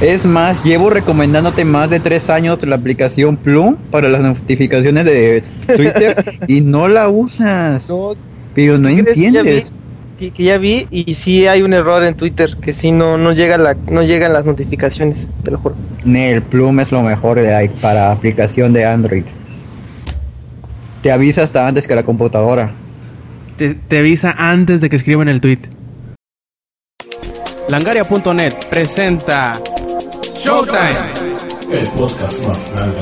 Es más, llevo recomendándote más de tres años la aplicación Plum para las notificaciones de Twitter y no la usas. pero no entiendes. Que ya, vi, y sí hay un error en Twitter, que sí no, no, llega la, no llegan las notificaciones, te lo juro. El Plum es lo mejor para aplicación de Android. Te avisa hasta antes que la computadora. Te, te avisa antes de que escriban el tweet. Langaria.net presenta Showtime, el podcast más grande.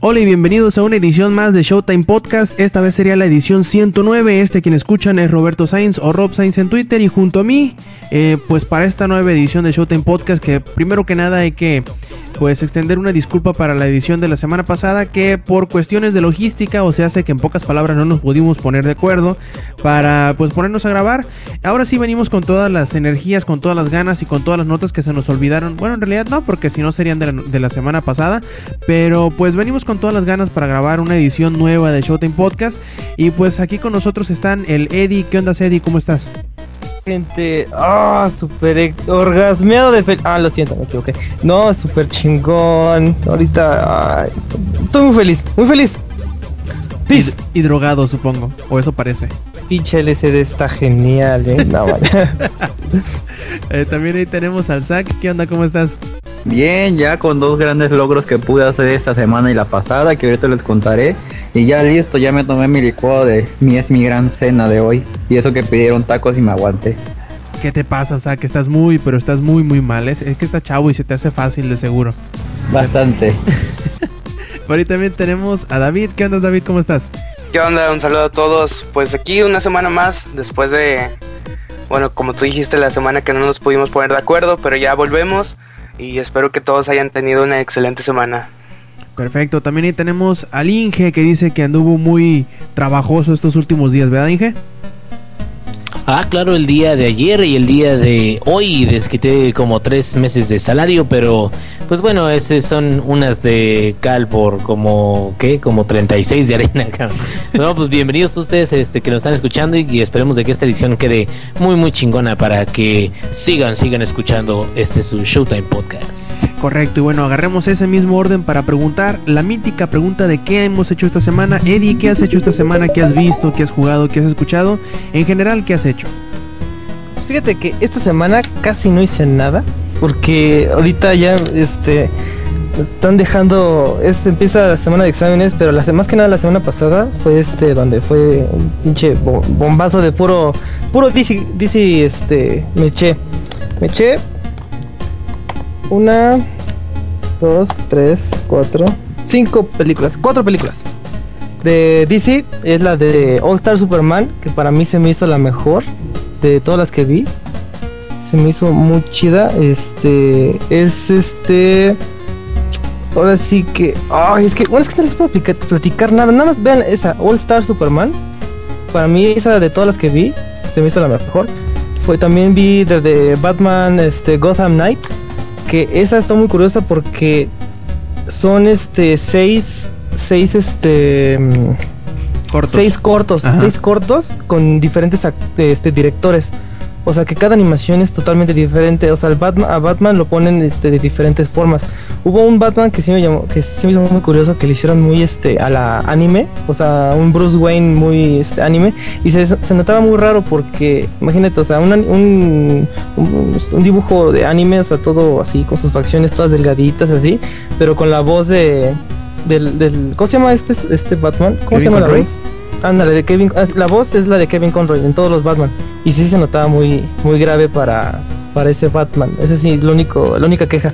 Hola y bienvenidos a una edición más de Showtime Podcast. Esta vez sería la edición 109. Este quien escuchan es Roberto Sainz o Rob Sainz en Twitter y junto a mí, eh, pues para esta nueva edición de Showtime Podcast que primero que nada hay que pues extender una disculpa para la edición de la semana pasada que por cuestiones de logística o se hace que en pocas palabras no nos pudimos poner de acuerdo para pues ponernos a grabar. Ahora sí venimos con todas las energías, con todas las ganas y con todas las notas que se nos olvidaron. Bueno, en realidad no, porque si no serían de la, de la semana pasada, pero pues venimos con todas las ganas para grabar una edición nueva de Showtime Podcast y pues aquí con nosotros están el Eddie. ¿Qué onda, Eddie? ¿Cómo estás? Gente. Ah, súper orgasmeado de fe Ah, lo siento, me equivoqué. No, súper chingón. Ahorita. estoy muy feliz, muy feliz. Peace. Y, drogado, supongo. O eso parece. Pinche LCD está genial, eh. No, eh, también ahí tenemos al Zack. ¿Qué onda? ¿Cómo estás? Bien, ya con dos grandes logros que pude hacer esta semana y la pasada, que ahorita les contaré. Y ya listo, ya me tomé mi licuado de mi es mi gran cena de hoy. Y eso que pidieron tacos y me aguanté. ¿Qué te pasa, Zack? Estás muy, pero estás muy, muy mal. Es, es que está chavo y se te hace fácil, de seguro. Bastante. Por ahí también tenemos a David. ¿Qué onda, David? ¿Cómo estás? ¿Qué onda? Un saludo a todos. Pues aquí una semana más, después de, bueno, como tú dijiste, la semana que no nos pudimos poner de acuerdo, pero ya volvemos y espero que todos hayan tenido una excelente semana. Perfecto, también ahí tenemos al Inge que dice que anduvo muy trabajoso estos últimos días, ¿verdad Inge? Ah, claro, el día de ayer y el día de hoy desquité como tres meses de salario, pero pues bueno, esas son unas de cal por como, ¿qué? Como 36 de arena. No, pues bienvenidos ustedes este, que nos están escuchando y, esperemos de que esta edición quede muy, muy chingona para que sigan, sigan escuchando este su Showtime Podcast. Correcto, y bueno, agarremos ese mismo orden para preguntar la mítica pregunta de qué hemos hecho esta semana. Eddie, ¿qué has hecho esta semana? ¿Qué has visto? ¿Qué has jugado? ¿Qué has escuchado? En general, ¿qué has hecho? Fíjate que esta semana casi no hice nada. Porque ahorita ya este están dejando. Es, empieza la semana de exámenes, pero la, más que nada la semana pasada fue este donde fue un pinche bombazo de puro. Puro DC, DC este. Me eché. Me eché. Una, dos, tres, cuatro, cinco películas. Cuatro películas. De DC es la de All Star Superman, que para mí se me hizo la mejor de todas las que vi. Se me hizo muy chida. Este. Es este. Ahora sí que. Ay, es que. Bueno, es que no les puedo platicar, nada. Nada más vean esa. All Star Superman. Para mí, esa de todas las que vi. Se me hizo la mejor. Fue también vi de, Batman este, Gotham Knight. Que esa está muy curiosa porque son este seis. Seis este. Cortos. Seis cortos, seis cortos con diferentes este, directores. O sea que cada animación es totalmente diferente. O sea, el Batman, a Batman lo ponen este, de diferentes formas. Hubo un Batman que sí me llamó, que sí me hizo muy curioso, que le hicieron muy este a la anime. O sea, un Bruce Wayne muy este, anime. Y se, se notaba muy raro porque, imagínate, o sea, un, un, un, dibujo de anime, o sea, todo así, con sus facciones todas delgaditas así, pero con la voz de, del, del ¿cómo se llama este, este Batman? ¿Cómo se llama la voz? Ándale, de Kevin, ah, la voz es la de Kevin Conroy en todos los Batman. Y sí se notaba muy, muy grave para, para ese Batman. Ese sí, lo único, la única queja.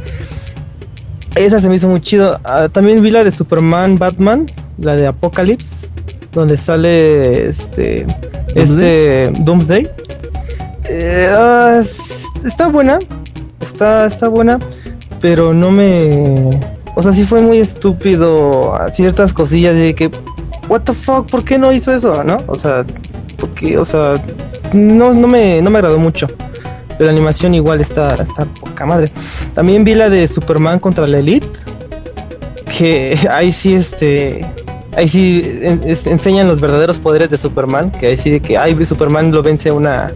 Esa se me hizo muy chido. Ah, también vi la de Superman Batman, la de Apocalypse, donde sale este este Doomsday. Eh, ah, está buena, está está buena, pero no me o sea, sí fue muy estúpido ciertas cosillas de que, what the fuck, ¿por qué no hizo eso? ¿No? O sea, porque, o sea, no, no, me, no me agradó mucho. Pero la animación igual está, está poca madre. También vi la de Superman contra la Elite. que ahí sí, este, ahí sí enseñan los verdaderos poderes de Superman, que ahí sí de que, ay, Superman lo vence una,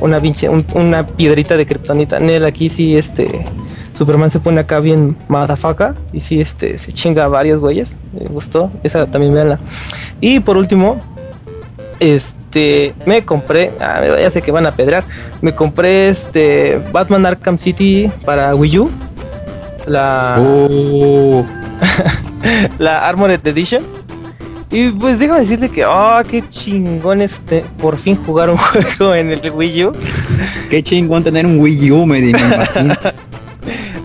una pinche, una piedrita de kriptonita. En él aquí sí, este, Superman se pone acá bien madafaca y sí, este, se chinga a varios güeyes. Me gustó, esa también veanla. Y por último, este, me compré, ah, ya sé que van a pedrear, me compré este Batman Arkham City para Wii U. La, oh. la Armored Edition. Y pues déjame decirle que, oh, qué chingón este, por fin jugar un juego en el Wii U. Qué chingón tener un Wii U, me, imagino.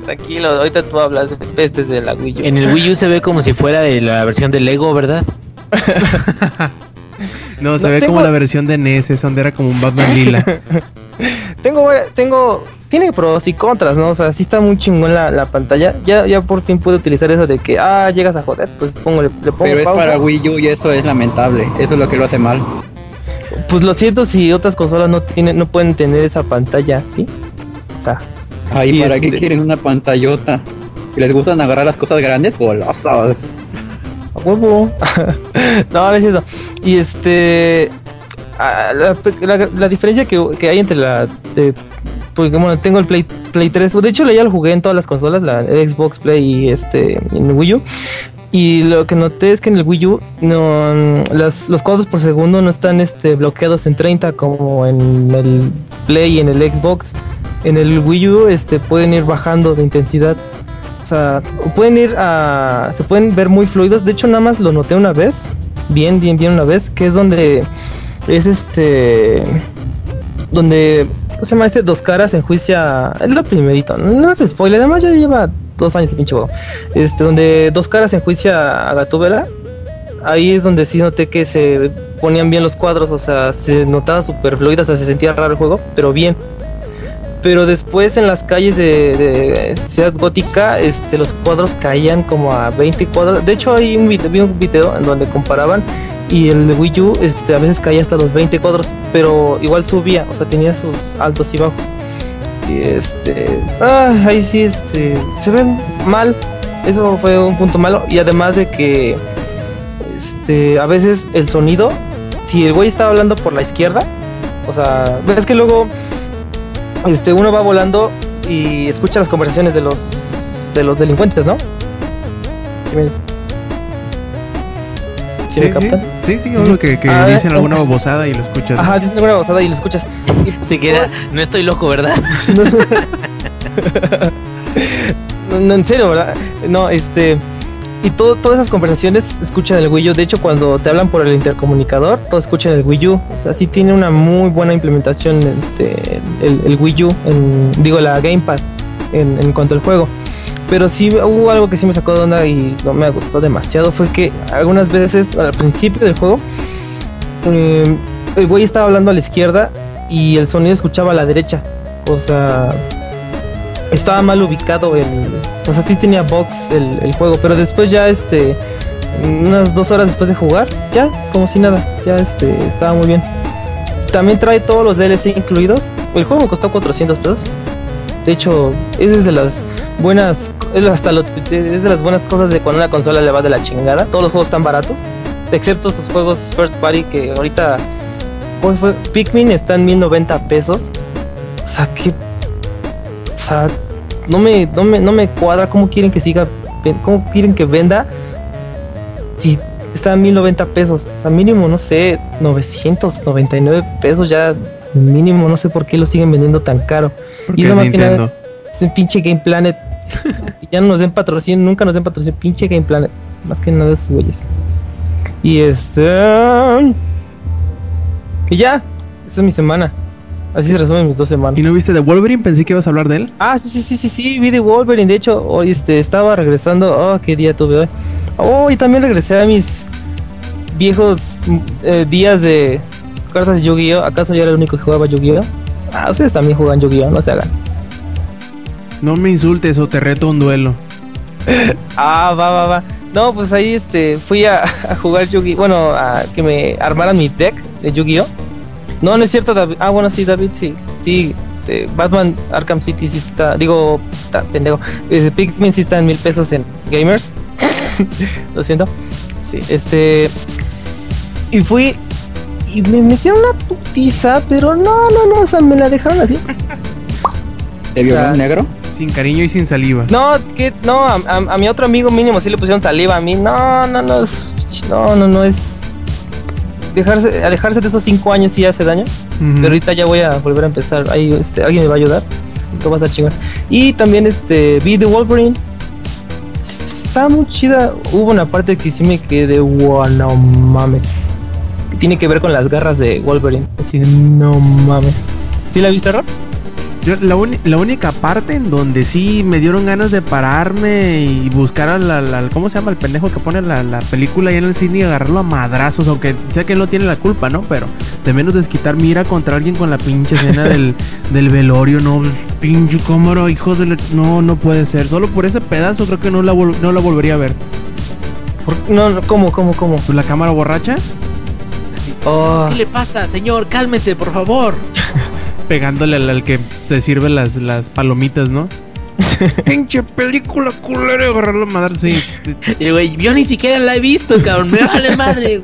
Tranquilo, ahorita tú hablas de este de la Wii U. En el Wii U se ve como si fuera de la versión de Lego, ¿verdad? no, se ve como la versión de NES, donde era como un Batman lila. tengo, tengo, tiene pros y contras, ¿no? O sea, sí está muy chingón la, la pantalla. Ya, ya por fin pude utilizar eso de que, ah, llegas a joder, pues pongo, le, pongo Pero es para Wii U y eso es lamentable. Eso es lo que lo hace mal. Pues lo siento si otras consolas no tienen, no pueden tener esa pantalla, ¿sí? O sea, Ay, ¿para qué este quieren una pantallota? ¿Y les gustan agarrar las cosas grandes? Golosas. A huevo. no, no es eso. Y este. La, diferencia que, hay entre la. pues bueno, tengo el Play, Play 3. De hecho, ya lo jugué en todas las consolas, la Xbox Play y este en el Wii U. Y lo que noté es que en el Wii U no, los cuadros por segundo no están este, bloqueados en 30 como en el Play y en el Xbox en el Wii U este, pueden ir bajando de intensidad. O sea, pueden ir a. Se pueden ver muy fluidos. De hecho, nada más lo noté una vez. Bien, bien, bien una vez. Que es donde. Es este. Donde. ¿Cómo se llama este? Dos caras enjuicia. Es lo primerito. No, es spoiler. Además, ya lleva dos años el pinche juego. Este, donde dos caras enjuicia a Gatúbela. Ahí es donde sí noté que se ponían bien los cuadros. O sea, se notaba súper fluido. O sea, se sentía raro el juego. Pero bien pero después en las calles de, Ciudad Gótica este, los cuadros caían como a 20 cuadros. De hecho, hay un video, vi un video en donde comparaban y el Wii U este, a veces caía hasta los 20 cuadros, pero igual subía, o sea, tenía sus altos y bajos. Y este, ah, ahí sí, este, se ven mal. Eso fue un punto malo. Y además de que, este, a veces el sonido, si el güey estaba hablando por la izquierda, o sea, ves que luego este, uno va volando y escucha las conversaciones de los de los delincuentes, ¿no? ¿Sí, me, captan? Sí, sí, sí que, que ah, dicen alguna babosada y lo escuchas. Ajá, dicen alguna babosada y lo escuchas. Se queda, no estoy loco, ¿verdad? no, en serio, ¿verdad? No, este y todo, todas esas conversaciones escuchan el Wii U. De hecho, cuando te hablan por el intercomunicador, todo escuchan el Wii U. O sea, sí tiene una muy buena implementación este, el, Wii U, en, digo, la Gamepad en, cuanto al juego. Pero sí hubo algo que sí me sacó de onda y no me gustó demasiado. Fue que algunas veces al principio del juego, eh, el güey estaba hablando a la izquierda y el sonido escuchaba a la derecha. O sea, estaba mal ubicado el. O sea, sí tenía box el, juego, pero después ya este. Unas dos horas después de jugar, ya, como si nada, ya este, estaba muy bien. También trae todos los DLC incluidos. El juego me costó 400 pesos. De hecho, es de las buenas, hasta lo, es de las buenas cosas de cuando una consola le va de la chingada. Todos los juegos están baratos, excepto sus juegos first party que ahorita, ¿cuál fue? Pikmin está en 1090 pesos. O sea, qué sea, no me, no me, no me cuadra cómo quieren que siga, cómo quieren que venda si está a 1090 pesos. O sea, mínimo, no sé, 999 pesos ya mínimo, no sé por qué lo siguen vendiendo tan caro. y eso más que nada es un pinche Game Planet. ya no nos den patrocinio, nunca nos den patrocinio, pinche Game Planet. Más que nada es güeyes. Y este. Y ya, esta es mi semana. Así se resumen mis dos semanas. ¿Y no viste de Wolverine? Pensé que ibas a hablar de él. Ah, sí, sí, sí, sí, sí, vi de Wolverine. De hecho, hoy este, estaba regresando. Oh, qué día tuve hoy. Oh, y también regresé a mis viejos eh, días de cartas de Yu-Gi-Oh! ¿Acaso yo era el único que jugaba Yu-Gi-Oh? Ah, ustedes también juegan Yu-Gi-Oh! No se hagan. No me insultes o te reto un duelo. ah, va, va, va. No, pues ahí este, fui a, a jugar Yu-Gi-Oh! Bueno, a que me armaran mi deck de Yu-Gi-Oh! No, no es cierto, David. Ah, bueno, sí, David, sí. Sí, este, Batman Arkham City sí está. Digo, está pendejo. Pikmin sí está en mil pesos en Gamers. Lo siento. Sí, este. Y fui. Y me metieron una putiza, pero no, no, no, o sea, me la dejaron así. ¿Te vio negro? Sin cariño y sin saliva. No, que no, a, mi otro amigo mínimo sí le pusieron saliva. A mí, no, no, no, no, no, no es. Dejarse, alejarse de esos cinco años sí hace daño. Pero ahorita ya voy a volver a empezar. Ahí, este, alguien me va a ayudar. Todo va a chingón. Y también este, vi The Wolverine está muy chida. Hubo una parte que sí me quedé, wow, no mames. Que tiene que ver con las garras de Wolverine. Así, no mames. ¿Sí la viste, Rob? La, la, única parte en donde sí me dieron ganas de pararme y buscar a la, ¿cómo se llama? El pendejo que pone la, película ahí en el cine y agarrarlo a madrazos, aunque sé que él no tiene la culpa, ¿no? Pero de menos desquitar mira contra alguien con la pinche escena del, del velorio, no, pinche cómodo, hijo de No, no puede ser. Solo por ese pedazo creo que no la, no la volvería a ver. no, no, ¿cómo, cómo, cómo? ¿Pues ¿La cámara borracha? Oh. ¿Qué le pasa, señor? Cálmese, por favor. pegándole al, que te sirve las, las palomitas, ¿no? Pinche película culera, agarrar la madre, sí. Y güey, yo ni siquiera la he visto, cabrón, me vale madre.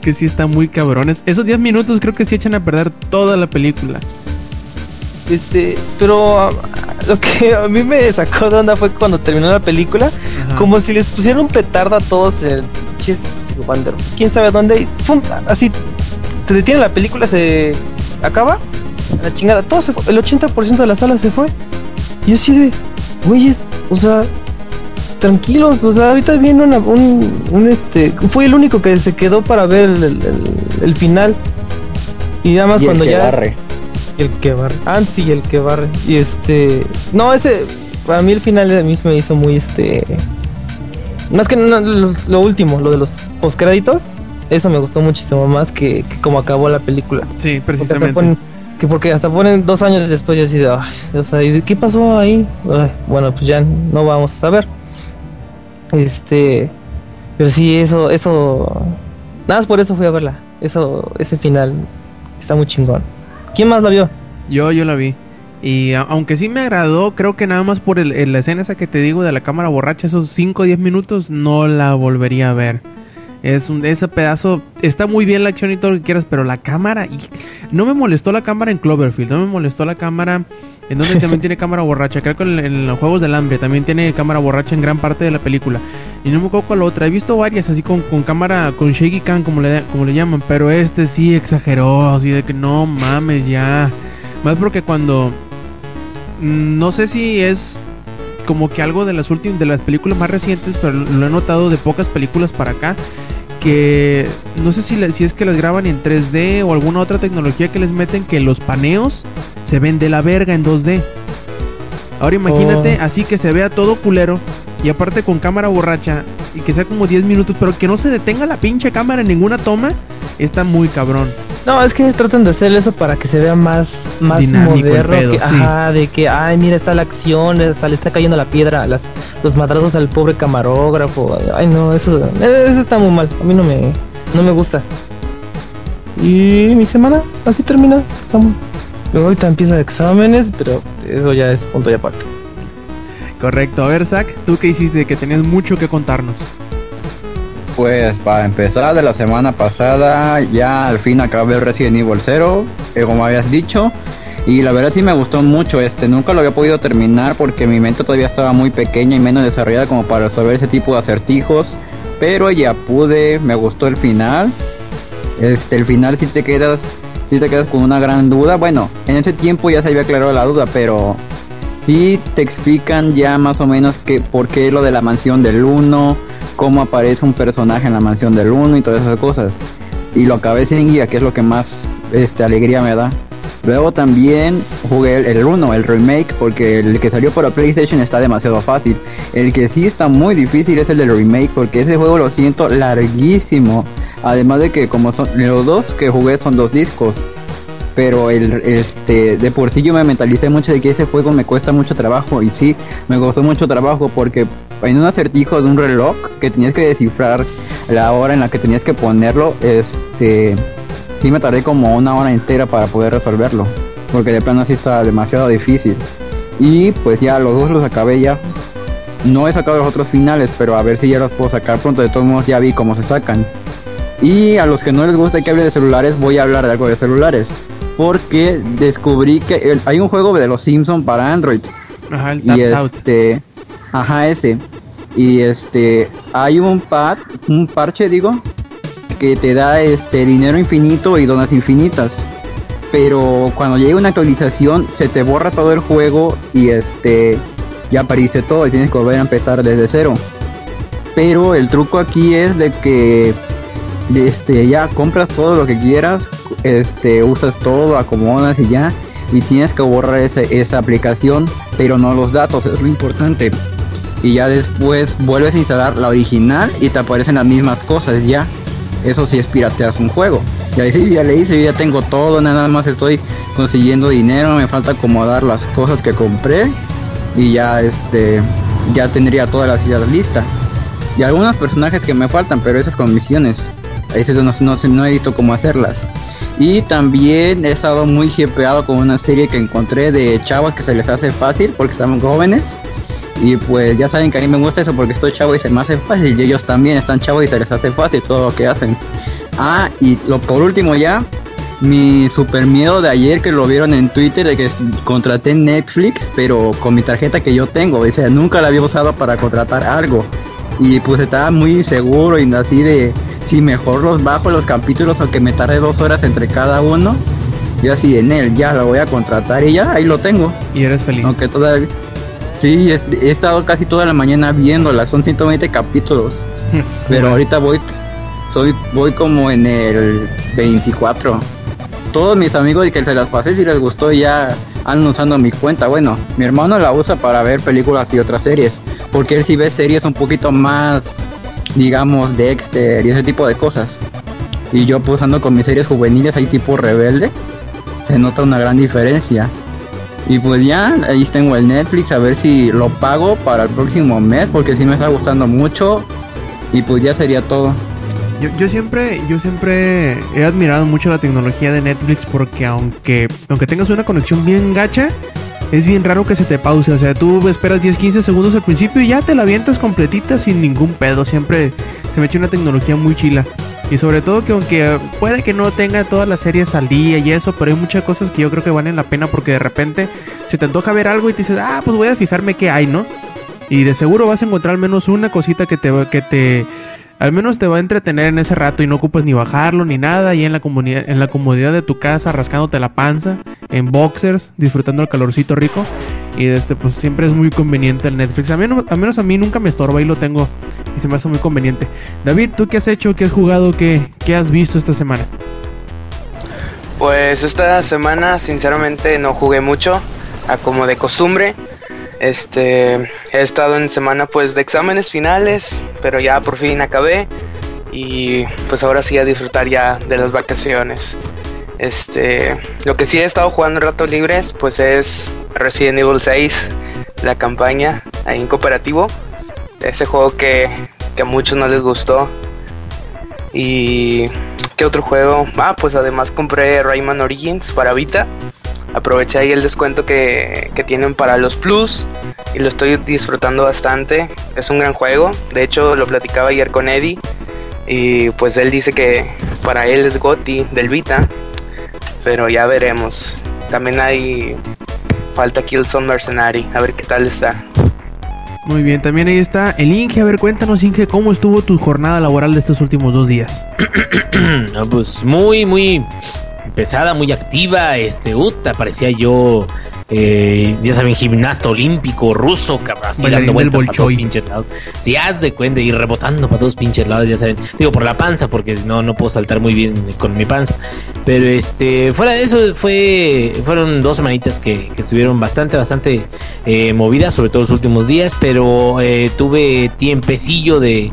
que sí está muy cabrones. Esos 10 minutos creo que sí echan a perder toda la película. Este, pero um, lo que a mí me sacó de onda fue cuando terminó la película, como si les pusieran un petardo a todos el quién sabe dónde, y así se detiene la película, se acaba, la chingada, todo se fue, el 80% de la sala se fue. Y yo sí de, güeyes, o sea, tranquilos, o sea, ahorita viene un, un, este, fue el único que se quedó para ver el, final. Y nada más cuando el que ya... Barre. El que barre. Ah, sí, el que barre. Y este, no, ese, para mí el final de mí me hizo muy, este, más que lo, último, lo de los postcréditos, eso me gustó muchísimo más que, como acabó la película. Sí, precisamente. Porque hasta, que porque hasta ponen dos años después yo así de, o sea, ¿qué pasó ahí? bueno, pues ya no vamos a saber. Este, pero sí, eso, eso, nada más por eso fui a verla. Eso, ese final está muy chingón. ¿Quién más la vio? Yo, yo la vi. Y aunque sí me agradó, creo que nada más por el, la escena esa que te digo de la cámara borracha, esos 5 o 10 minutos, no la volvería a ver. Es un, ese pedazo. Está muy bien la acción y todo lo que quieras, pero la cámara. No me molestó la cámara en Cloverfield. No me molestó la cámara. En donde también tiene cámara borracha. Creo que en, los Juegos del Hambre también tiene cámara borracha en gran parte de la película. Y no me acuerdo cuál otra. He visto varias así con, con cámara, con shaky cam, como le, como le llaman. Pero este sí exageró. Así de que no mames ya. Más porque cuando. Mm, no sé si es como que algo de las últimas de las películas más recientes, pero lo he notado de pocas películas para acá que no sé si, si es que las graban en 3D o alguna otra tecnología que les meten que los paneos se ven de la verga en 2D. Ahora imagínate oh. así que se vea todo culero y aparte con cámara borracha y que sea como 10 minutos, pero que no se detenga la pinche cámara en ninguna toma, está muy cabrón. No, es que tratan de hacer eso para que se vea más, más moderno. que, Ajá, de que, ay, mira, está la acción, le está cayendo la piedra, las, los madrazos al pobre camarógrafo. Ay, no, eso, eso está muy mal. A mí no me, no me gusta. Y mi semana así termina. Luego ahorita empieza exámenes, pero eso ya es punto y aparte. Correcto. A ver, Zach, ¿tú qué hiciste? Que tenías mucho que contarnos. Pues para empezar de la semana pasada ya al fin acabé Resident Evil 0, eh, como habías dicho. Y la verdad sí me gustó mucho este, nunca lo había podido terminar porque mi mente todavía estaba muy pequeña y menos desarrollada como para resolver ese tipo de acertijos. Pero ya pude, me gustó el final. Este, el final si te quedas, si te quedas con una gran duda. Bueno, en ese tiempo ya se había aclarado la duda, pero sí te explican ya más o menos que por qué lo de la mansión del 1 cómo aparece un personaje en la mansión del 1 y todas esas cosas. Y lo acabé sin guía, que es lo que más este, alegría me da. Luego también jugué el 1, el remake, porque el que salió para PlayStation está demasiado fácil. El que sí está muy difícil es el del remake, porque ese juego lo siento larguísimo. Además de que como son los dos que jugué son dos discos, pero el, este, de por sí yo me mentalicé mucho de que ese juego me cuesta mucho trabajo y sí, me costó mucho trabajo porque en un acertijo de un reloj que tenías que descifrar la hora en la que tenías que ponerlo, este, sí me tardé como una hora entera para poder resolverlo, porque de plano sí está demasiado difícil. Y pues ya los dos los acabé ya. No he sacado los otros finales, pero a ver si ya los puedo sacar pronto. De todos modos ya vi cómo se sacan. Y a los que no les gusta que hable de celulares, voy a hablar de algo de celulares. Porque descubrí que hay un juego de los Simpsons para Android. Ajá, el y este, ajá, ese. Y este, hay un pad, un parche, digo, que te da este dinero infinito y donas infinitas. Pero cuando llega una actualización, se te borra todo el juego y este, ya perdiste todo y tienes que volver a empezar desde cero. Pero el truco aquí es de que este, ya compras todo lo que quieras, este, usas todo, acomodas y ya, y tienes que borrar esa aplicación, pero no los datos, es lo importante. Y ya después vuelves a instalar la original y te aparecen las mismas cosas ya. Eso sí es pirateas un juego. Ya, ya le hice, ya tengo todo, nada más estoy consiguiendo dinero, me falta acomodar las cosas que compré y ya este ya tendría todas las ideas listas. Y algunos personajes que me faltan, pero esas con misiones. Esas no, no, no he visto cómo hacerlas. Y también he estado muy hipeado con una serie que encontré de chavos que se les hace fácil porque están jóvenes. Y pues ya saben que a mí me gusta eso porque estoy chavo y se me hace fácil. Y ellos también están chavos y se les hace fácil todo lo que hacen. Ah, y lo por último ya, mi super miedo de ayer que lo vieron en Twitter de que contraté Netflix, pero con mi tarjeta que yo tengo. O sea, nunca la había usado para contratar algo. Y pues estaba muy seguro y así de si mejor los bajo los capítulos aunque me tarde dos horas entre cada uno. Y así en él, ya lo voy a contratar y ya, ahí lo tengo. Y eres feliz. Aunque todavía... Sí, he, estado casi toda la mañana viéndola, son 120 capítulos. pero ahorita voy, soy, voy como en el 24. Todos mis amigos y que se las pasé si les gustó ya andan usando mi cuenta. Bueno, mi hermano la usa para ver películas y otras series. Porque él sí ve series un poquito más digamos, Dexter y ese tipo de cosas. Y yo pues ando con mis series juveniles ahí tipo rebelde, se nota una gran diferencia. Y pues ya, ahí tengo el Netflix, a ver si lo pago para el próximo mes, porque si me está gustando mucho. Y pues ya sería todo. Yo, yo, siempre, yo siempre he admirado mucho la tecnología de Netflix porque aunque, aunque tengas una conexión bien gacha, es bien raro que se te pause. O sea, tú esperas 10, 15 segundos al principio y ya te la avientas completita sin ningún pedo. Siempre se me echa una tecnología muy chila. Y sobre todo que aunque puede que no tenga todas las series al día y eso, pero hay muchas cosas que yo creo que valen la pena porque de repente se te antoja ver algo y te dices, ah, pues voy a fijarme qué hay, ¿no? Y de seguro vas a encontrar al menos una cosita que te, que te al menos te va a entretener en ese rato y no ocupas ni bajarlo ni nada. Y en la, comunidad, en la comodidad de tu casa, rascándote la panza, en boxers, disfrutando el calorcito rico. Y este, pues siempre es muy conveniente el Netflix. A, al menos a mí nunca me estorba y lo tengo. Y se me hace muy conveniente. David, ¿tú qué has hecho? ¿Qué has jugado? ¿Qué, qué has visto esta semana? Pues esta semana sinceramente no jugué mucho, a como de costumbre. Este, he estado en semana pues de exámenes finales, pero ya por fin acabé y pues ahora sí a disfrutar ya de las vacaciones. Este, lo que sí he estado jugando en ratos libres pues es Resident Evil 6, la campaña ahí en cooperativo. Ese juego que, que a muchos no les gustó. Y ¿qué otro juego? Ah, pues además compré Rayman Origins para Vita aproveché ahí el descuento que, tienen para los plus y lo estoy disfrutando bastante. Es un gran juego. De hecho, lo platicaba ayer con Eddie y pues él dice que para él es Gotti del Vita, pero ya veremos. También hay falta Killzone Mercenary, a ver qué tal está. Muy bien, también ahí está el Inge. A ver, cuéntanos, Inge, ¿cómo estuvo tu jornada laboral de estos últimos dos días? Ah, pues muy, muy pesada, muy activa. Este, uta, parecía yo, eh, ya saben, gimnasta olímpico ruso, cabrón, así dando vueltas para todos pinches lados. Si haz de cuenta, y rebotando para todos pinches lados, ya saben. Digo, por la panza, porque no, no puedo saltar muy bien con mi panza. Pero este, fuera de eso, fue, fueron dos semanitas que, estuvieron bastante, bastante eh, movidas, sobre todo los últimos días. Pero eh, tuve tiempecillo de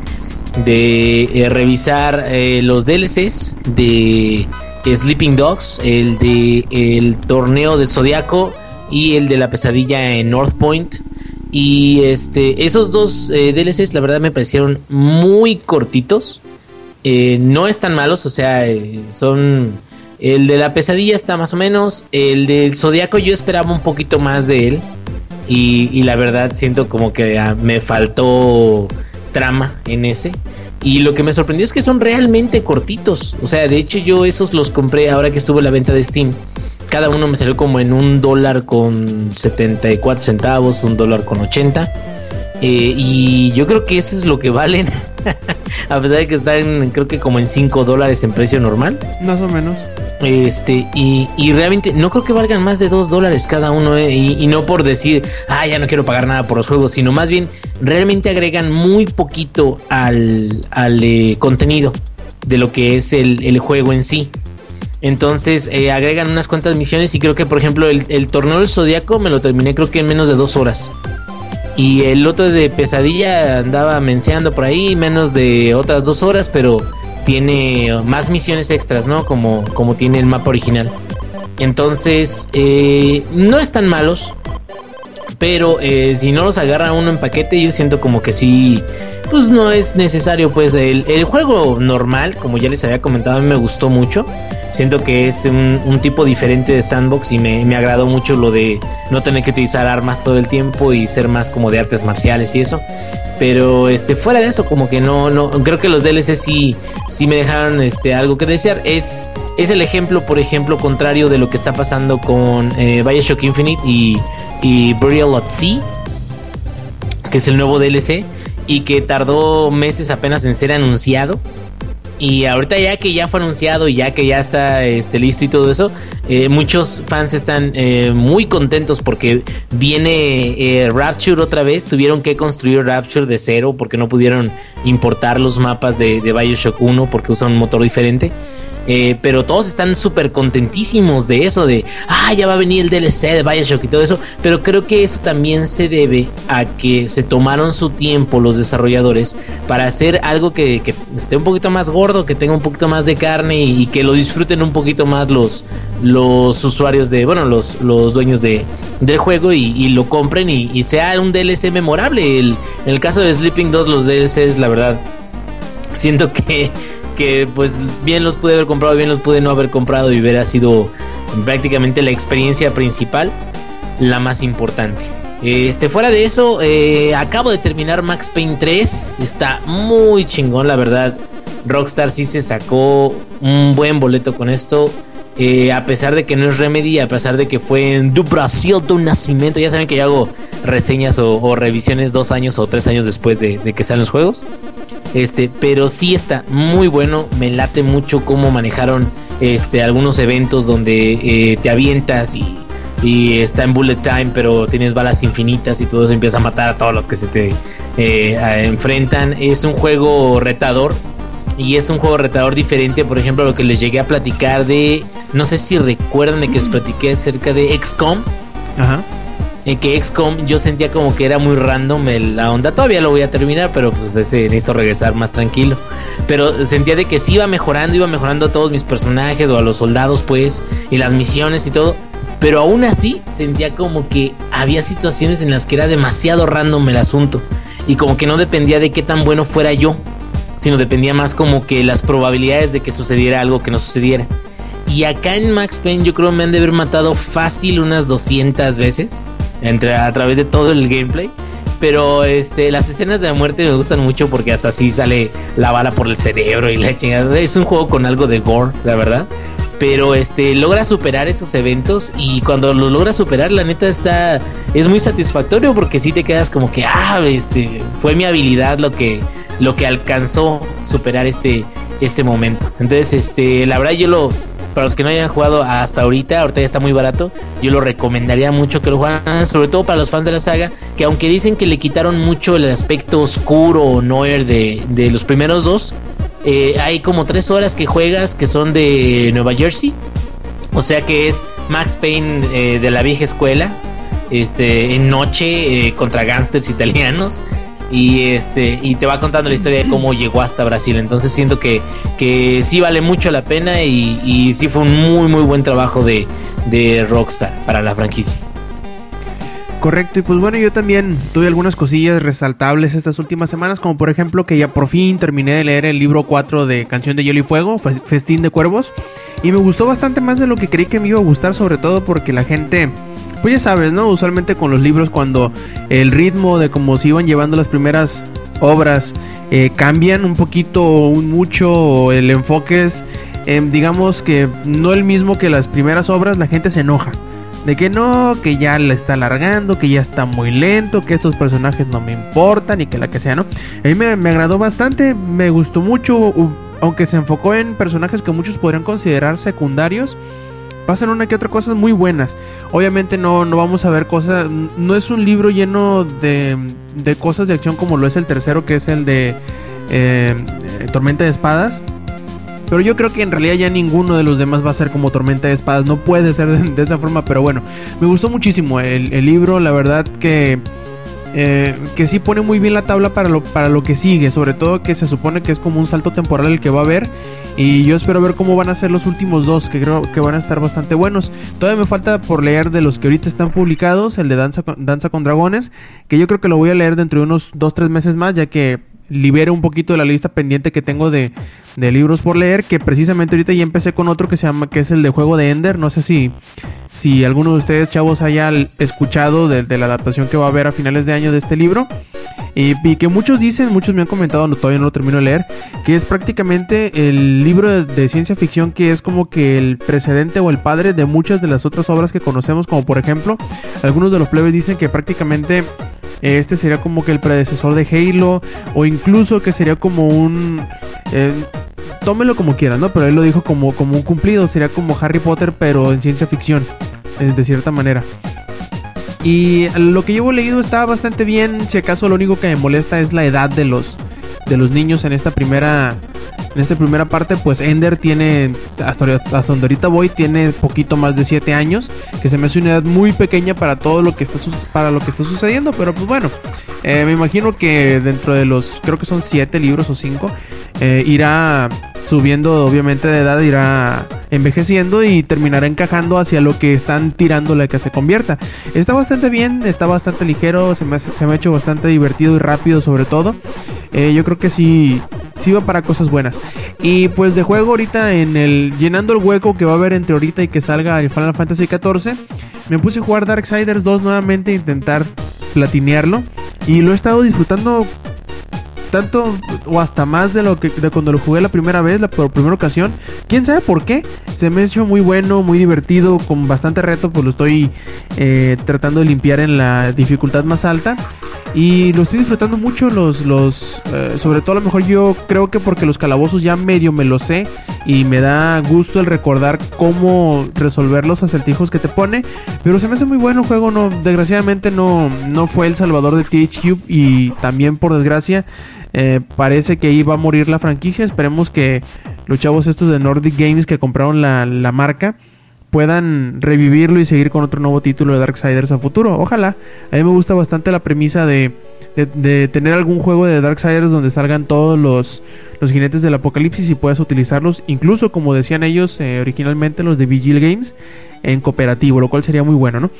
de revisar los DLCs de Sleeping Dogs, el de el torneo del Zodiaco y el de la pesadilla en North Point. Y este, esos dos eh, DLCs, la verdad, me parecieron muy cortitos. Eh, no están malos, o sea, eh, son. El de la pesadilla está más o menos. El del Zodiaco, yo esperaba un poquito más de él. Y, la verdad siento como que ah, me faltó trama en ese. Y lo que me sorprendió es que son realmente cortitos. O sea, de hecho yo esos los compré ahora que estuvo en la venta de Steam. Cada uno me salió como en un dólar con 74 centavos, un dólar con 80. Eh, y yo creo que eso es lo que valen. a pesar de que están, creo que como en 5 dólares en precio normal. Más o menos. Este, y, y, realmente no creo que valgan más de 2 dólares cada uno, eh, y, no por decir, ah, ya no quiero pagar nada por los juegos, sino más bien realmente agregan muy poquito al, al eh, contenido de lo que es el, el juego en sí. Entonces eh, agregan unas cuantas misiones y creo que por ejemplo el, el torneo del zodiaco me lo terminé creo que en menos de dos horas. Y el otro de pesadilla andaba mencionando por ahí menos de otras dos horas, pero tiene más misiones extras, ¿no? Como, como tiene el mapa original. Entonces, eh, no están malos. Pero eh, si no los agarra uno en paquete, yo siento como que sí, pues no es necesario. Pues el, el juego normal, como ya les había comentado, a mí me gustó mucho. Siento que es un, tipo diferente de sandbox y me, me, agradó mucho lo de no tener que utilizar armas todo el tiempo y ser más como de artes marciales y eso. Pero este, fuera de eso, como que no, no, creo que los DLC sí, sí me dejaron este, algo que desear. Es, es el ejemplo, por ejemplo, contrario de lo que está pasando con eh, Bioshock Infinite y, y Burial at Sea, que es el nuevo DLC y que tardó meses apenas en ser anunciado y ahorita ya que ya fue anunciado y ya que ya está este, listo y todo eso, eh, muchos fans están eh, muy contentos porque viene eh, Rapture otra vez. Tuvieron que construir Rapture de cero porque no pudieron importar los mapas de, de Bioshock 1 porque usan un motor diferente. Eh, pero todos están súper contentísimos de eso, de, ah, ya va a venir el DLC de Bioshock y todo eso. Pero creo que eso también se debe a que se tomaron su tiempo los desarrolladores para hacer algo que, esté un poquito más gordo, que tenga un poquito más de carne y, que lo disfruten un poquito más los, los usuarios de, bueno, los, los dueños de, del juego y, lo compren y, sea un DLC memorable. en el caso de Sleeping 2, los DLCs, la verdad, siento que que pues bien los pude haber comprado, bien los pude no haber comprado y hubiera sido prácticamente la experiencia principal, la más importante. Este, fuera de eso, eh, acabo de terminar Max Payne 3. Está muy chingón, la verdad. Rockstar sí se sacó un buen boleto con esto. Eh, a pesar de que no es Remedy, a pesar de que fue en Du Brasil un nacimiento. Ya saben que yo hago reseñas o, revisiones dos años o tres años después de, que sean los juegos. Este, pero sí está muy bueno. Me late mucho cómo manejaron este, algunos eventos donde eh, te avientas y, está en bullet time, pero tienes balas infinitas y todo eso empieza a matar a todos los que se te eh, enfrentan. Es un juego retador. Y es un juego retador diferente, por ejemplo, lo que les llegué a platicar de. No sé si recuerdan de que os platiqué acerca de XCOM. Ajá en que XCOM yo sentía como que era muy random la onda. Todavía lo voy a terminar, pero pues necesito regresar más tranquilo. Pero sentía de que sí iba mejorando, iba mejorando a todos mis personajes o a los soldados, pues, y las misiones y todo. Pero aún así sentía como que había situaciones en las que era demasiado random el asunto. Y como que no dependía de qué tan bueno fuera yo, sino dependía más como que las probabilidades de que sucediera algo que no sucediera. Y acá en Max Payne yo creo me han de haber matado fácil unas 200 veces entre, a través de todo el gameplay. Pero este, las escenas de la muerte me gustan mucho porque hasta así sale la bala por el cerebro y la chingada. Es un juego con algo de gore, la verdad. Pero este logra superar esos eventos y cuando lo logra superar, la neta está es muy satisfactorio porque si te quedas como que ah, este fue mi habilidad lo que lo que alcanzó superar este este momento. Entonces, este, la verdad yo lo para los que no hayan jugado hasta ahorita, ahorita ya está muy barato, yo lo recomendaría mucho que lo jueguen, sobre todo para los fans de la saga, que aunque dicen que le quitaron mucho el aspecto oscuro o noir de, de los primeros dos, eh, hay como tres horas que juegas que son de Nueva Jersey, o sea que es Max Payne eh, de la vieja escuela, este, en noche eh, contra gángsters italianos y este y te va contando la historia de cómo llegó hasta Brasil. Entonces siento que, que sí vale mucho la pena y, y sí fue un muy muy buen trabajo de, de Rockstar para la franquicia. Correcto, y pues bueno, yo también tuve algunas cosillas resaltables estas últimas semanas, como por ejemplo que ya por fin terminé de leer el libro 4 de Canción de Hielo y Fuego, Festín de Cuervos, y me gustó bastante más de lo que creí que me iba a gustar, sobre todo porque la gente pues ya sabes, ¿no? Usualmente con los libros cuando el ritmo de cómo se iban llevando las primeras obras eh, cambian un poquito o un mucho, el enfoque es, em, digamos que no el mismo que las primeras obras, la gente se enoja. De que no, que ya la está alargando, que ya está muy lento, que estos personajes no me importan y que la que sea, ¿no? A mí me, me agradó bastante, me gustó mucho, aunque se enfocó en personajes que muchos podrían considerar secundarios pasan una que otra cosas muy buenas. Obviamente no, no vamos a ver cosas, no es un libro lleno de, de cosas de acción como lo es el tercero, que es el de eh, Tormenta de Espadas. Pero yo creo que en realidad ya ninguno de los demás va a ser como Tormenta de Espadas. No puede ser de, esa forma, pero bueno, me gustó muchísimo el, el libro. La verdad que eh, que sí pone muy bien la tabla para lo, para lo que sigue, sobre todo que se supone que es como un salto temporal el que va a haber. Y yo espero ver cómo van a ser los últimos dos, que creo que van a estar bastante buenos. Todavía me falta por leer de los que ahorita están publicados, el de Danza con, Danza con Dragones, que yo creo que lo voy a leer dentro de unos 2-3 meses más, ya que libere un poquito de la lista pendiente que tengo de, de, libros por leer, que precisamente ahorita ya empecé con otro que se llama, que es el de Juego de Ender, no sé si, si alguno de ustedes chavos haya escuchado de, la adaptación que va a haber a finales de año de este libro, y, que muchos dicen, muchos me han comentado, no, todavía no lo termino de leer, que es prácticamente el libro de, ciencia ficción que es como que el precedente o el padre de muchas de las otras obras que conocemos, como por ejemplo, algunos de los plebes dicen que prácticamente este sería como que el predecesor de Halo. O incluso que sería como un... Eh, tómelo como quieran, ¿no? Pero él lo dijo como, como un cumplido. Sería como Harry Potter, pero en ciencia ficción. Eh, de cierta manera. Y lo que llevo leído está bastante bien. Si acaso lo único que me molesta es la edad de los, de los niños en esta primera en esta primera parte, pues Ender tiene, hasta, hasta donde ahorita voy, tiene poquito más de 7 años, que se me hace una edad muy pequeña para todo lo que está, para lo que está sucediendo, pero pues bueno, eh, me imagino que dentro de los, creo que son 7 libros o 5, eh, irá subiendo obviamente de edad, irá envejeciendo y terminará encajando hacia lo que están tirándole que se convierta. Está bastante bien, está bastante ligero, se me, se me ha hecho bastante divertido y rápido sobre todo. Eh, yo creo que sí, sí va para cosas buenas. Y pues de juego ahorita en el llenando el hueco que va a haber entre ahorita y que salga el Final Fantasy XIV, me puse a jugar Darksiders 2 nuevamente, intentar platinearlo y lo he estado disfrutando tanto o hasta más de lo que cuando lo jugué la primera vez, la por primera ocasión. Quién sabe por qué. Se me hecho muy bueno, muy divertido, con bastante reto, pues lo estoy eh, tratando de limpiar en la dificultad más alta. Y lo estoy disfrutando mucho, los, los eh, sobre todo a lo mejor yo creo que porque los calabozos ya medio me lo sé y me da gusto el recordar cómo resolver los acertijos que te pone. Pero se me hace muy bueno el juego, no, desgraciadamente no, no fue el salvador de THQ y también por desgracia eh, parece que iba a morir la franquicia. Esperemos que los chavos estos de Nordic Games que compraron la, marca puedan revivirlo y seguir con otro nuevo título de Darksiders a futuro. Ojalá. A mí me gusta bastante la premisa de, de, tener algún juego de Darksiders donde salgan todos los, los jinetes del apocalipsis y puedas utilizarlos, incluso como decían ellos eh, originalmente los de Vigil Games, en cooperativo, lo cual sería muy bueno, ¿no?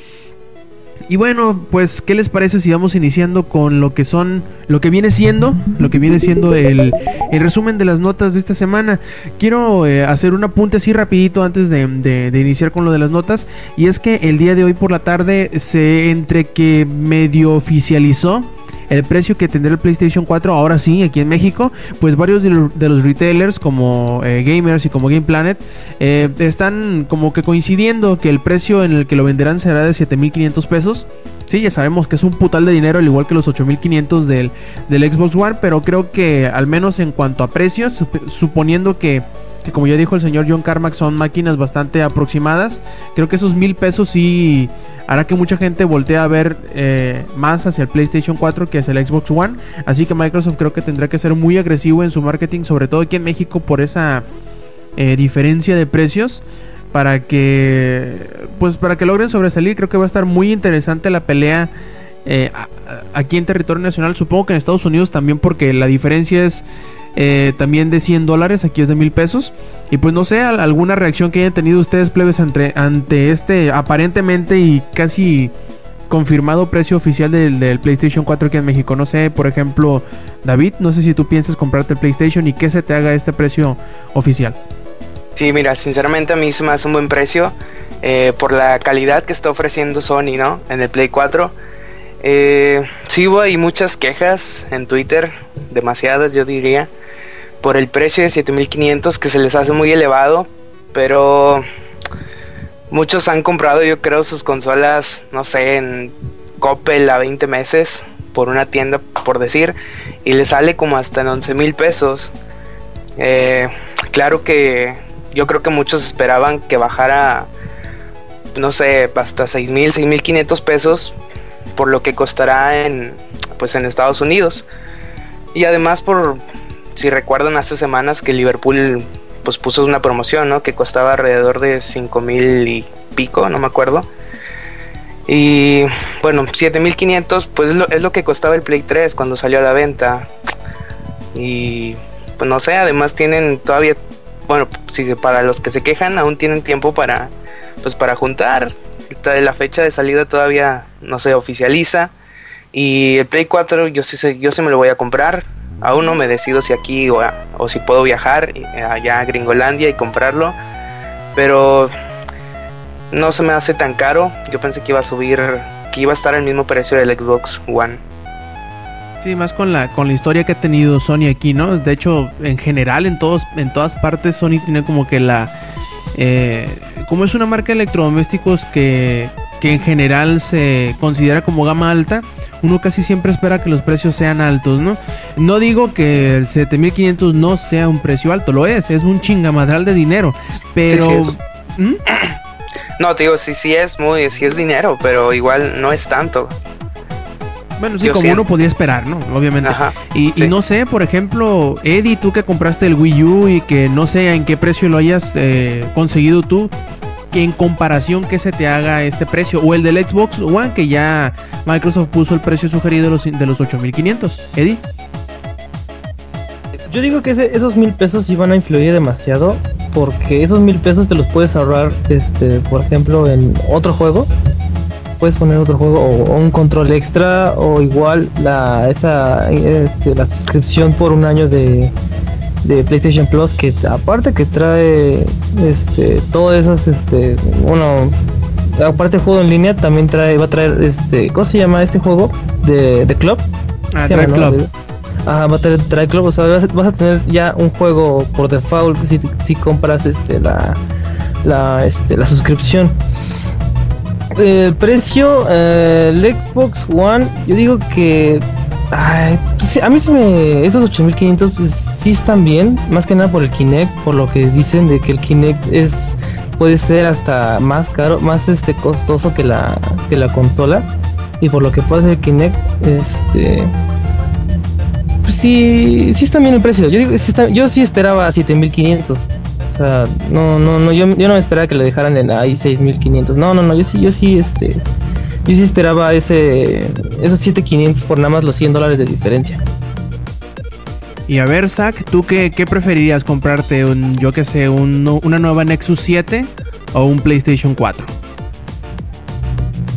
Y bueno, pues, ¿qué les parece si vamos iniciando con lo que son, lo que viene siendo, lo que viene siendo el, resumen de las notas de esta semana? Quiero eh, hacer un apunte así rapidito antes de, de, iniciar con lo de las notas. Y es que el día de hoy por la tarde se entre que medio oficializó el precio que tendrá el PlayStation 4 ahora sí aquí en México, pues varios de, los retailers como eh, Gamers y como Game Planet eh, están como que coincidiendo que el precio en el que lo venderán será de 7500 pesos. Sí, ya sabemos que es un putal de dinero, al igual que los 8500 del, del Xbox One, pero creo que al menos en cuanto a precios, suponiendo que que como ya dijo el señor John Carmack son máquinas bastante aproximadas. Creo que esos mil pesos sí hará que mucha gente voltee a ver eh, más hacia el PlayStation 4 que hacia el Xbox One. Así que Microsoft creo que tendrá que ser muy agresivo en su marketing, sobre todo aquí en México por esa eh, diferencia de precios para que pues para que logren sobresalir. Creo que va a estar muy interesante la pelea. Eh, aquí en territorio nacional, supongo que en Estados Unidos también porque la diferencia es eh, también de 100 dólares, aquí es de mil pesos. Y pues no sé, alguna reacción que hayan tenido ustedes, plebes, ante, ante este aparentemente y casi confirmado precio oficial del, PlayStation 4 aquí en México. No sé, por ejemplo, David, no sé si tú piensas comprarte el PlayStation y que se te haga este precio oficial. Sí, mira, sinceramente a mí se me hace un buen precio eh, por la calidad que está ofreciendo Sony, ¿no? En el Play 4. Eh, sí hubo ahí muchas quejas en Twitter, demasiadas yo diría, por el precio de 7500 que se les hace muy elevado, pero muchos han comprado yo creo sus consolas, no sé, en Coppel a 20 meses por una tienda, por decir, y le sale como hasta en 11 mil pesos. Eh, claro que yo creo que muchos esperaban que bajara, no sé, hasta 6 mil, 6 mil 500 pesos por lo que costará en, pues en Estados Unidos. Y además por, si recuerdan hace semanas que Liverpool pues puso una promoción, ¿no? Que costaba alrededor de 5 mil y pico, no me acuerdo. Y bueno, 7500 pues es lo, es lo que costaba el Play 3 cuando salió a la venta. Y pues no sé, además tienen todavía, bueno, si para los que se quejan aún tienen tiempo para pues para juntar. La fecha de salida todavía no se oficializa. Y el Play 4 yo sí, yo me lo voy a comprar. Aún no me decido si aquí o, si puedo viajar allá a Gringolandia y comprarlo. Pero no se me hace tan caro. Yo pensé que iba a subir, que iba a estar al mismo precio del Xbox One. Sí, más con la con la historia que ha tenido Sony aquí, ¿no? De hecho, en general, en todos en todas partes Sony tiene como que la eh, como es una marca de electrodomésticos que, que en general se considera como gama alta, uno casi siempre espera que los precios sean altos, ¿no? No digo que el 7500 no sea un precio alto, lo es, es un chingamadral de dinero, pero... ¿Mm? No, te digo, sí, sí es muy, sí es dinero, pero igual no es tanto. Bueno, sí, como uno podría esperar, ¿no? Obviamente. y, no sé, por ejemplo, Eddie, tú que compraste el Wii U y que no sé en qué precio lo hayas eh, conseguido tú, que en comparación que se te haga este precio, o el del Xbox One, que ya Microsoft puso el precio sugerido de los, de los 8500. Eddie. Yo digo que esos mil pesos iban a influir demasiado porque esos mil pesos te los puedes ahorrar, este, por ejemplo, en otro juego. Puedes poner otro juego o, un control extra o igual la esa este, la suscripción por un año de, de PlayStation Plus que aparte que trae este todas esas este bueno aparte del juego en línea también trae va a traer este ¿cómo se llama este juego? de, de Club ah, Club Ajá, va a tener Club, o sea, vas a, tener ya un juego por default si, si compras este la la este la suscripción. El precio, eh, el Xbox One, yo digo que ay, pues, a mí se me esos 8500 pues sí están bien, más que nada por el Kinect, por lo que dicen de que el Kinect es puede ser hasta más caro, más este costoso que la que la consola y por lo que puede ser el Kinect, este pues sí, sí está bien el precio. Yo, digo, sí yo sí esperaba 7500. O sea, no, no, no, yo, yo no esperaba que le dejaran en ahí 6500. No, no, no, yo sí, yo sí, este, yo sí esperaba ese, esos 7500 por nada más los 100 dólares de diferencia. Y a ver, Zach, ¿tú qué, qué preferirías comprarte? Un, yo que sé, un, una nueva Nexus 7 o un PlayStation 4?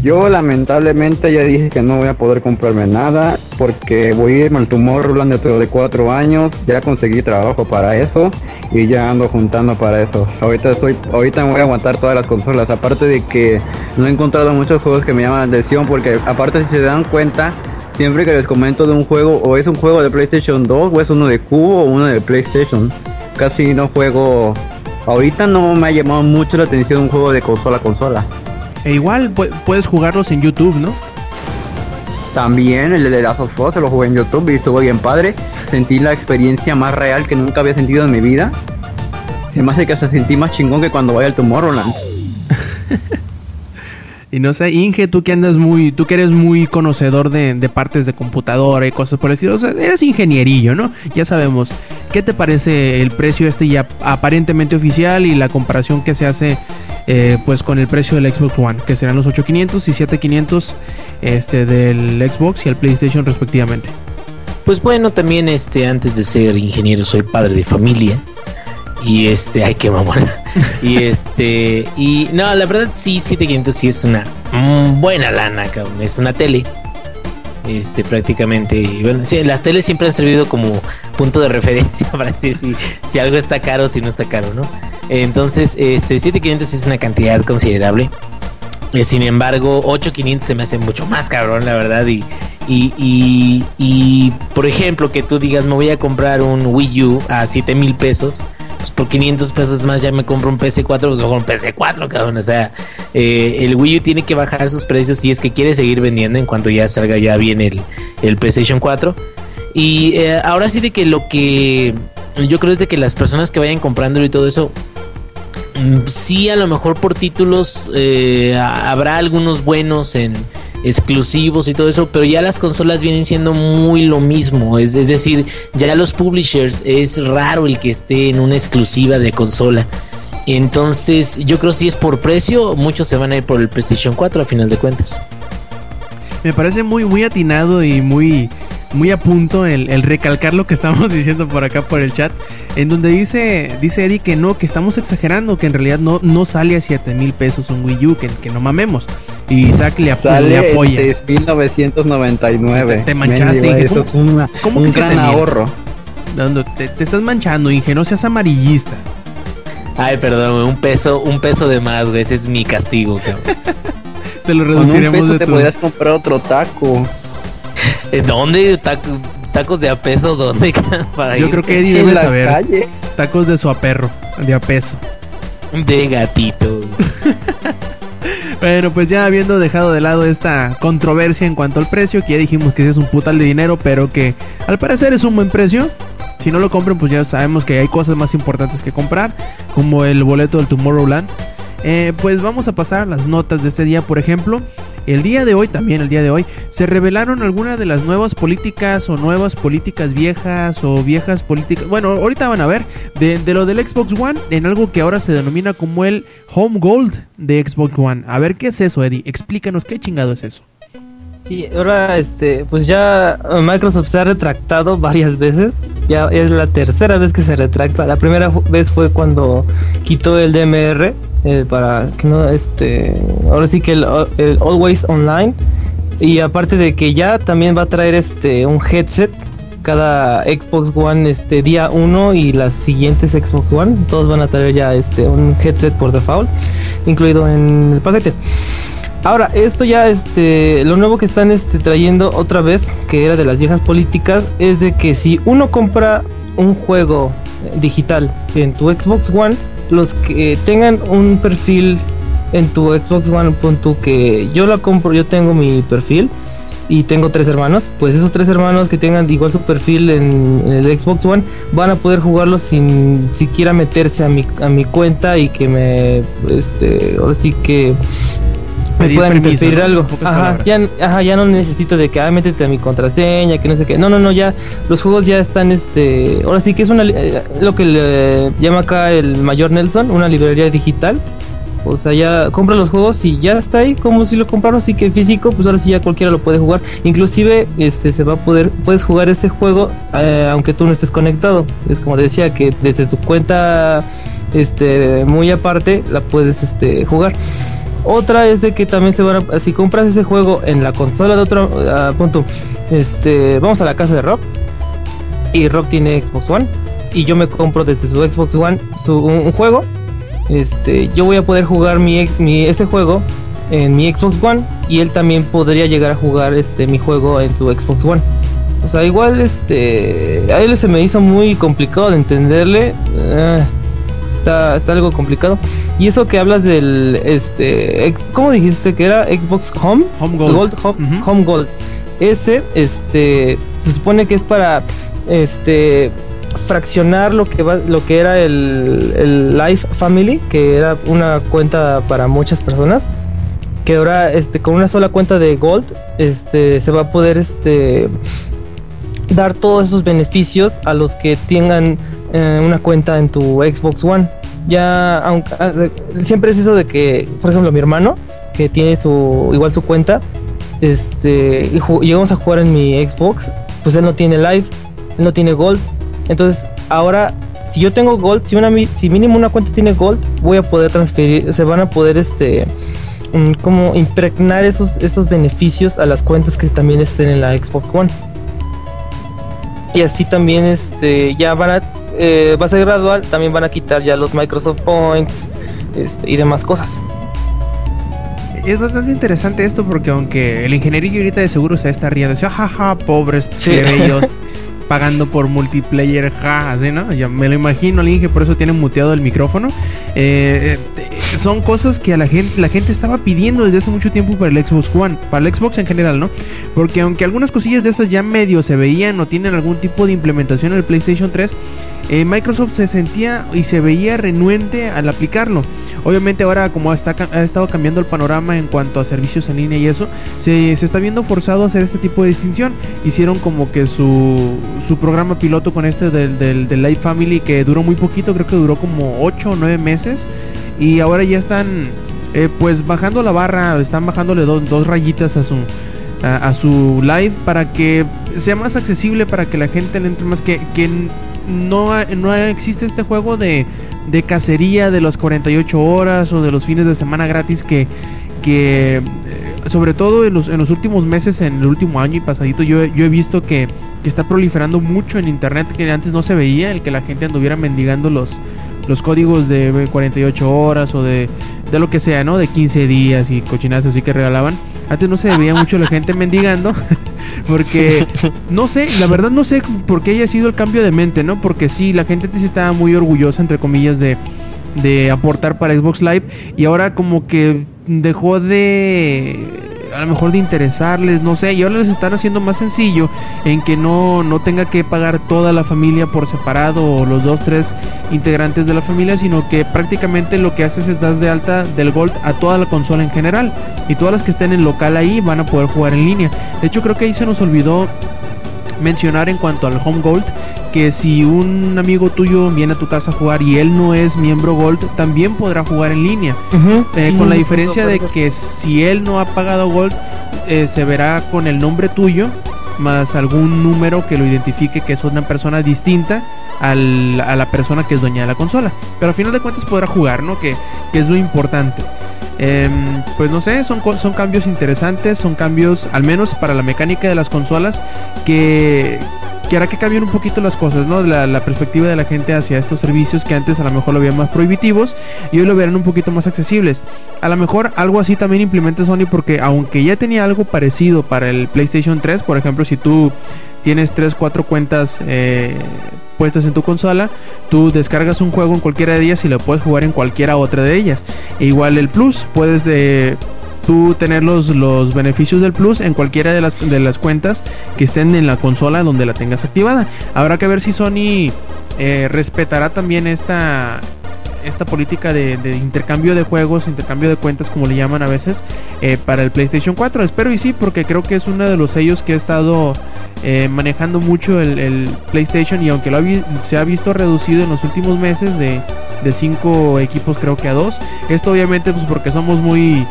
Yo lamentablemente ya dije que no voy a poder comprarme nada porque voy a irme al Tomorrowland dentro de cuatro años. Ya conseguí trabajo para eso y ya ando juntando para eso. Ahorita estoy, ahorita voy a aguantar todas las consolas. Aparte de que no he encontrado muchos juegos que me llaman la atención porque aparte si se dan cuenta siempre que les comento de un juego o es un juego de PlayStation 2 o es uno de Cubo o uno de PlayStation. Casi no juego. Ahorita no me ha llamado mucho la atención un juego de consola a consola. E igual puedes jugarlos en YouTube, ¿no? También el de Last of Us se lo jugué en YouTube y estuvo bien padre. Sentí la experiencia más real que nunca había sentido en mi vida. Se me hace que se sentí más chingón que cuando vaya al Tomorrowland. y no sé, Inge, tú que andas muy, tú que eres muy conocedor de, de, partes de computadora y cosas por el estilo, o sea, eres ingenierillo, ¿no? Ya sabemos. ¿Qué te parece el precio este ya aparentemente oficial y la comparación que se hace eh, pues con el precio del Xbox One, que serán los 8500 y 7500 este, del Xbox y el PlayStation respectivamente. Pues bueno, también este, antes de ser ingeniero soy padre de familia. Y este, ay, qué mamón. y este, y no, la verdad sí, 7500 sí es una buena lana, cabrón. Es una tele. Este, prácticamente. Bueno, sí, las teles siempre han servido como punto de referencia para decir si, si algo está caro o si no está caro, ¿no? Entonces, este 7500 es una cantidad considerable. Eh, sin embargo, 8500 se me hace mucho más cabrón, la verdad. Y, y, y, por ejemplo, que tú digas, me voy a comprar un Wii U a 7 mil pesos. Pues por 500 pesos más ya me compro un PC4, pues mejor un PC4, cabrón. O sea, eh, el Wii U tiene que bajar sus precios si es que quiere seguir vendiendo en cuanto ya salga ya bien el, el PlayStation 4. Y eh, ahora sí de que lo que yo creo es de que las personas que vayan comprándolo y todo eso, sí a lo mejor por títulos eh, habrá algunos buenos en exclusivos y todo eso, pero ya las consolas vienen siendo muy lo mismo, es, es decir, ya los publishers es raro el que esté en una exclusiva de consola. Entonces, yo creo que si es por precio, muchos se van a ir por el PlayStation 4 a final de cuentas. Me parece muy muy atinado y muy muy a punto el, recalcar lo que estamos diciendo por acá por el chat, en donde dice, dice Eddie que no, que estamos exagerando, que en realidad no, no sale a 7 mil pesos un Wii U, que, que no mamemos. Y Isaac le, sale apoya. En 1999. te, manchaste. eso es un gran ahorro. Te, te, estás manchando, Inge, no seas amarillista. Ay, perdón, un peso, un peso de más, güey, ese es mi castigo, te lo reduciremos Con un peso te podías comprar otro taco. ¿Dónde? ¿Tacos de a peso? ¿Dónde? Yo creo que Eddie debe saber. Tacos de su aperro, de a peso. De gatito. bueno, pues ya habiendo dejado de lado esta controversia en cuanto al precio, que ya dijimos que es un putal de dinero, pero que al parecer es un buen precio. Si no lo compren, pues ya sabemos que hay cosas más importantes que comprar, como el boleto del Tomorrowland. Eh, pues vamos a pasar a las notas de este día, por ejemplo. El día de hoy, también el día de hoy, se revelaron algunas de las nuevas políticas o nuevas políticas viejas o viejas políticas. Bueno, ahorita van a ver de, lo del Xbox One en algo que ahora se denomina como el Home Gold de Xbox One. A ver qué es eso, Eddie. Explícanos qué chingado es eso. Sí, ahora este, pues ya Microsoft se ha retractado varias veces. Ya es la tercera vez que se retracta. La primera vez fue cuando quitó el DMR eh, para que no, este, ahora sí que el, Always Online. Y aparte de que ya también va a traer este un headset cada Xbox One este día 1 y las siguientes Xbox One, todos van a traer ya este un headset por default incluido en el paquete. Ahora, esto ya, este, lo nuevo que están este, trayendo otra vez, que era de las viejas políticas, es de que si uno compra un juego digital en tu Xbox One, los que tengan un perfil en tu Xbox One, punto que yo la compro, yo tengo mi perfil y tengo tres hermanos, pues esos tres hermanos que tengan igual su perfil en, el Xbox One van a poder jugarlo sin siquiera meterse a mi, a mi cuenta y que me, este, ahora que me puedan pedir algo. Ajá ya, ajá, ya no necesito de que, ah, métete a mi contraseña, que no sé qué. No, no, no, ya los juegos ya están, este, ahora sí que es una, eh, lo que le llama acá el mayor Nelson, una librería digital. O sea, ya compra los juegos y ya está ahí, como si lo compraron, así que físico, pues ahora sí ya cualquiera lo puede jugar. Inclusive, este, se va a poder, puedes jugar ese juego eh, aunque tú no estés conectado. Es como decía, que desde su cuenta, este, muy aparte, la puedes, este, jugar. Otra es de que también se van a, si compras ese juego en la consola de otro uh, punto, este, vamos a la casa de Rob y Rob tiene Xbox One y yo me compro desde su Xbox One su, un, juego, este, yo voy a poder jugar mi, ese juego en mi Xbox One y él también podría llegar a jugar este mi juego en su Xbox One. O sea, igual este a él se me hizo muy complicado de entenderle. Uh, está, algo complicado. Y eso que hablas del, este, ¿cómo dijiste que era Xbox Home? Home Gold. Home, Gold. Ese, este, se supone que es para, este, fraccionar lo que va, lo que era el, el Life Family, que era una cuenta para muchas personas que ahora este con una sola cuenta de Gold este se va a poder este dar todos esos beneficios a los que tengan eh, una cuenta en tu Xbox One. Ya, aunque ah, siempre es eso de que, por ejemplo, mi hermano, que tiene su igual su cuenta, este, llegamos a jugar en mi Xbox, pues él no tiene live, no tiene gold. Entonces, ahora si yo tengo gold, si una si mínimo una cuenta tiene gold, voy a poder transferir, se van a poder este mm, como impregnar esos esos beneficios a las cuentas que también estén en la Xbox One. Y así también este ya van a eh, va a ser gradual, también van a quitar ya los Microsoft Points este, y demás cosas. Es bastante interesante esto porque aunque el ingenierillo ahorita de seguro se está riendo, dice, jaja, pobres plebeyos pagando por multiplayer, ja, así, ¿no? Ya me lo imagino, alguien que por eso tiene muteado el micrófono. Eh, eh, son cosas que a la gente, la gente estaba pidiendo desde hace mucho tiempo para el Xbox One, para el Xbox en general, ¿no? Porque aunque algunas cosillas de esas ya medio se veían o tienen algún tipo de implementación en el PlayStation 3, eh, Microsoft se sentía y se veía renuente al aplicarlo. Obviamente ahora como está, ha estado cambiando el panorama en cuanto a servicios en línea y eso, se, se está viendo forzado a hacer este tipo de distinción. Hicieron como que su, su programa piloto con este del, del, Light Family que duró muy poquito, creo que duró como 8 o 9 meses. Y ahora ya están eh, pues bajando la barra, están bajándole dos rayitas a su, a, su live para que sea más accesible, para que la gente le entre más que, que no, no existe este juego de, de cacería de las 48 horas o de los fines de semana gratis que, que eh, sobre todo en los, en los últimos meses, en el último año y pasadito, yo, yo he visto que, que, está proliferando mucho en internet que antes no se veía, el que la gente anduviera mendigando los, los códigos de 48 horas o de, de lo que sea, ¿no? De 15 días y cochinadas así que regalaban. Antes no se veía mucho la gente mendigando. Porque no sé, la verdad no sé por qué haya sido el cambio de mente, ¿no? Porque sí, la gente sí estaba muy orgullosa, entre comillas, de, de aportar para Xbox Live. Y ahora como que dejó de a lo mejor de interesarles, no sé, y ahora les están haciendo más sencillo en que no, no tenga que pagar toda la familia por separado o los dos, tres integrantes de la familia, sino que prácticamente lo que haces es das de alta del Gold a toda la consola en general y todas las que estén en local ahí van a poder jugar en línea. De hecho creo que ahí se nos olvidó mencionar en cuanto al Home Gold que si un amigo tuyo viene a tu casa a jugar y él no es miembro Gold, también podrá jugar en línea. Eh, con la diferencia de que si él no ha pagado Gold, eh, se verá con el nombre tuyo más algún número que lo identifique que es una persona distinta a la persona que es dueña de la consola. Pero al final de cuentas podrá jugar, ¿no? Que, que es lo importante. Em, pues no sé, son, son cambios interesantes, son cambios, al menos para la mecánica de las consolas, que, que hará que cambien un poquito las cosas, ¿no? La, la, perspectiva de la gente hacia estos servicios que antes a lo mejor lo veían más prohibitivos y hoy lo verán un poquito más accesibles. A lo mejor algo así también implementa Sony porque aunque ya tenía algo parecido para el PlayStation 3, por ejemplo, si tú tienes 3, 4 cuentas eh, puestas en tu consola, tú descargas un juego en cualquiera de ellas y lo puedes jugar en cualquiera otra de ellas. E igual el Plus, puedes de tú tener los, los beneficios del Plus en cualquiera de las, de las cuentas que estén en la consola donde la tengas activada. Habrá que ver si Sony eh, respetará también esta, esta política de, intercambio de juegos, intercambio de cuentas, como le llaman a veces, eh, para el PlayStation 4. Espero y sí, porque creo que es uno de los sellos que ha estado eh, manejando mucho el, PlayStation y aunque lo se ha visto reducido en los últimos meses de, de cinco equipos creo que a dos, esto obviamente pues porque somos muy...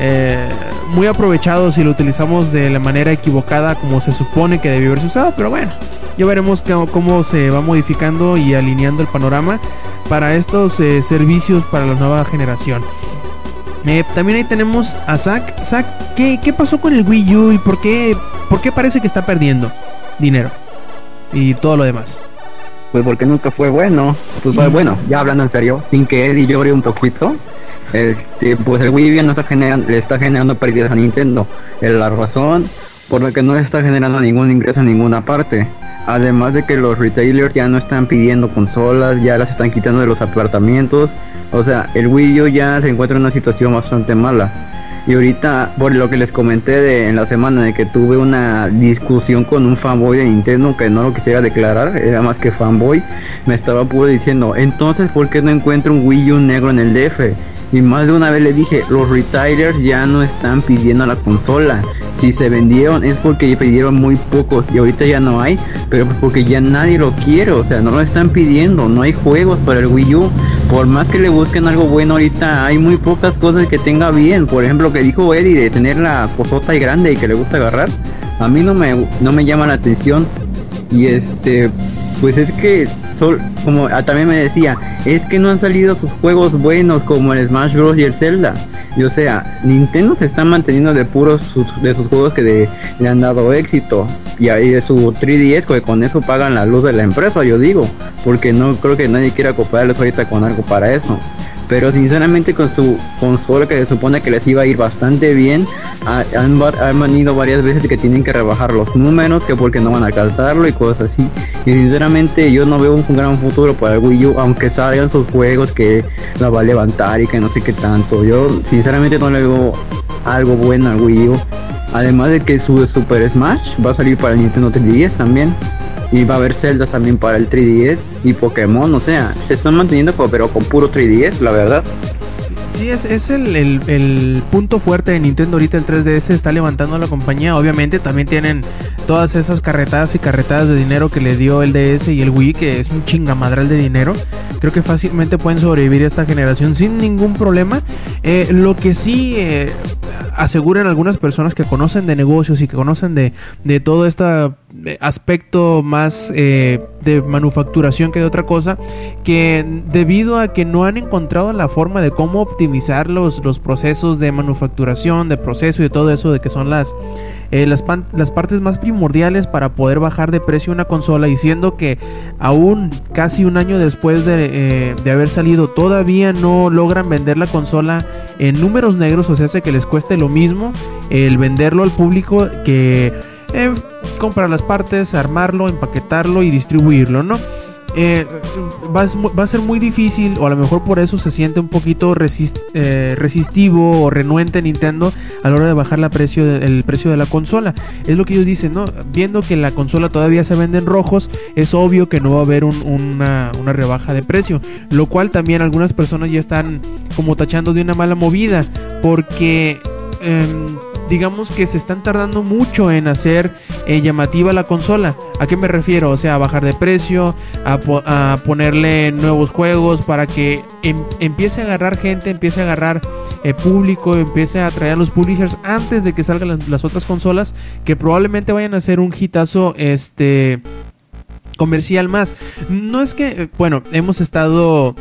Eh, muy aprovechados y lo utilizamos de la manera equivocada como se supone que debió haberse usado, pero bueno, ya veremos cómo se va modificando y alineando el panorama para estos eh, servicios para la nueva generación. Eh, también ahí tenemos a Zack. Zack, ¿qué, ¿qué, pasó con el Wii U y por qué, por qué parece que está perdiendo dinero? Y todo lo demás. Pues porque nunca fue bueno. Pues bueno, ya hablando en serio, sin que Eddie llore un poquito, este, pues el Wii U no está generando, le está generando pérdidas a Nintendo. La razón por la que no está generando ningún ingreso en ninguna parte. Además de que los retailers ya no están pidiendo consolas, ya las están quitando de los apartamentos. O sea, el Wii U ya se encuentra en una situación bastante mala. Y ahorita, por lo que les comenté de, en la semana de que tuve una discusión con un fanboy de Nintendo que no lo quisiera declarar, era más que fanboy, me estaba puro diciendo, entonces ¿por qué no encuentro un Wii U negro en el DF? Y más de una vez le dije, los retailers ya no están pidiendo la consola. Si se vendieron es porque pidieron muy pocos y ahorita ya no hay, pero porque ya nadie lo quiere, o sea, no lo están pidiendo, no hay juegos para el Wii U. Por más que le busquen algo bueno ahorita, hay muy pocas cosas que tenga bien. Por ejemplo, que dijo Eddie de tener la cosota y grande y que le gusta agarrar. A mí no me, no me llama la atención. Y este, pues es que sol, como ah, también me decía, es que no han salido sus juegos buenos como el Smash Bros y el Zelda. Y o sea, Nintendo se está manteniendo de puros de sus juegos que le han dado éxito. Y ahí de su 3DS, que con eso pagan la luz de la empresa, yo digo. Porque no creo que nadie quiera comprarles ahorita con algo para eso. Pero sinceramente con su consola que se supone que les iba a ir bastante bien, han, venido varias veces que tienen que rebajar los números, que porque no van a alcanzarlo y cosas así. Y sinceramente yo no veo un gran futuro para el Wii U, aunque salgan sus juegos que la va a levantar y que no sé qué tanto. Yo sinceramente no le veo algo bueno al Wii U. Además de que su Super Smash va a salir para el Nintendo 3DS también. Y va a haber Zelda también para el 3DS y Pokémon, o sea, se están manteniendo pero con puro 3DS, la verdad. Sí, es, es el, el, punto fuerte de Nintendo ahorita, el 3DS está levantando a la compañía. Obviamente también tienen todas esas carretadas y carretadas de dinero que le dio el DS y el Wii, que es un chingamadral de dinero. Creo que fácilmente pueden sobrevivir a esta generación sin ningún problema. Eh, lo que sí eh, aseguran algunas personas que conocen de negocios y que conocen de, de todo este aspecto más eh, de manufacturación que de otra cosa, que debido a que no han encontrado la forma de cómo optimizar los, los procesos de manufacturación, de proceso y de todo eso, de que son las eh, las, las, partes más primordiales para poder bajar de precio una consola, diciendo que aún casi un año después de, eh, de, haber salido todavía no logran vender la consola en números negros, o sea, hace que les cueste lo mismo el venderlo al público que eh, comprar las partes, armarlo, empaquetarlo y distribuirlo, ¿no? Eh, va, a ser muy difícil, o a lo mejor por eso se siente un poquito eh, resistivo o renuente Nintendo a la hora de bajar el precio de la consola. Es lo que ellos dicen, ¿no? Viendo que la consola todavía se vende en rojos, es obvio que no va a haber una, una rebaja de precio. Lo cual también algunas personas ya están como tachando de una mala movida, porque... Em, digamos que se están tardando mucho en hacer eh, llamativa la consola. ¿A qué me refiero? O sea, a bajar de precio, a, ponerle nuevos juegos para que em, empiece a agarrar gente, empiece a agarrar eh, público, empiece a atraer a los publishers antes de que salgan las, otras consolas que probablemente vayan a ser un hitazo este comercial más. No es que, eh, bueno, hemos estado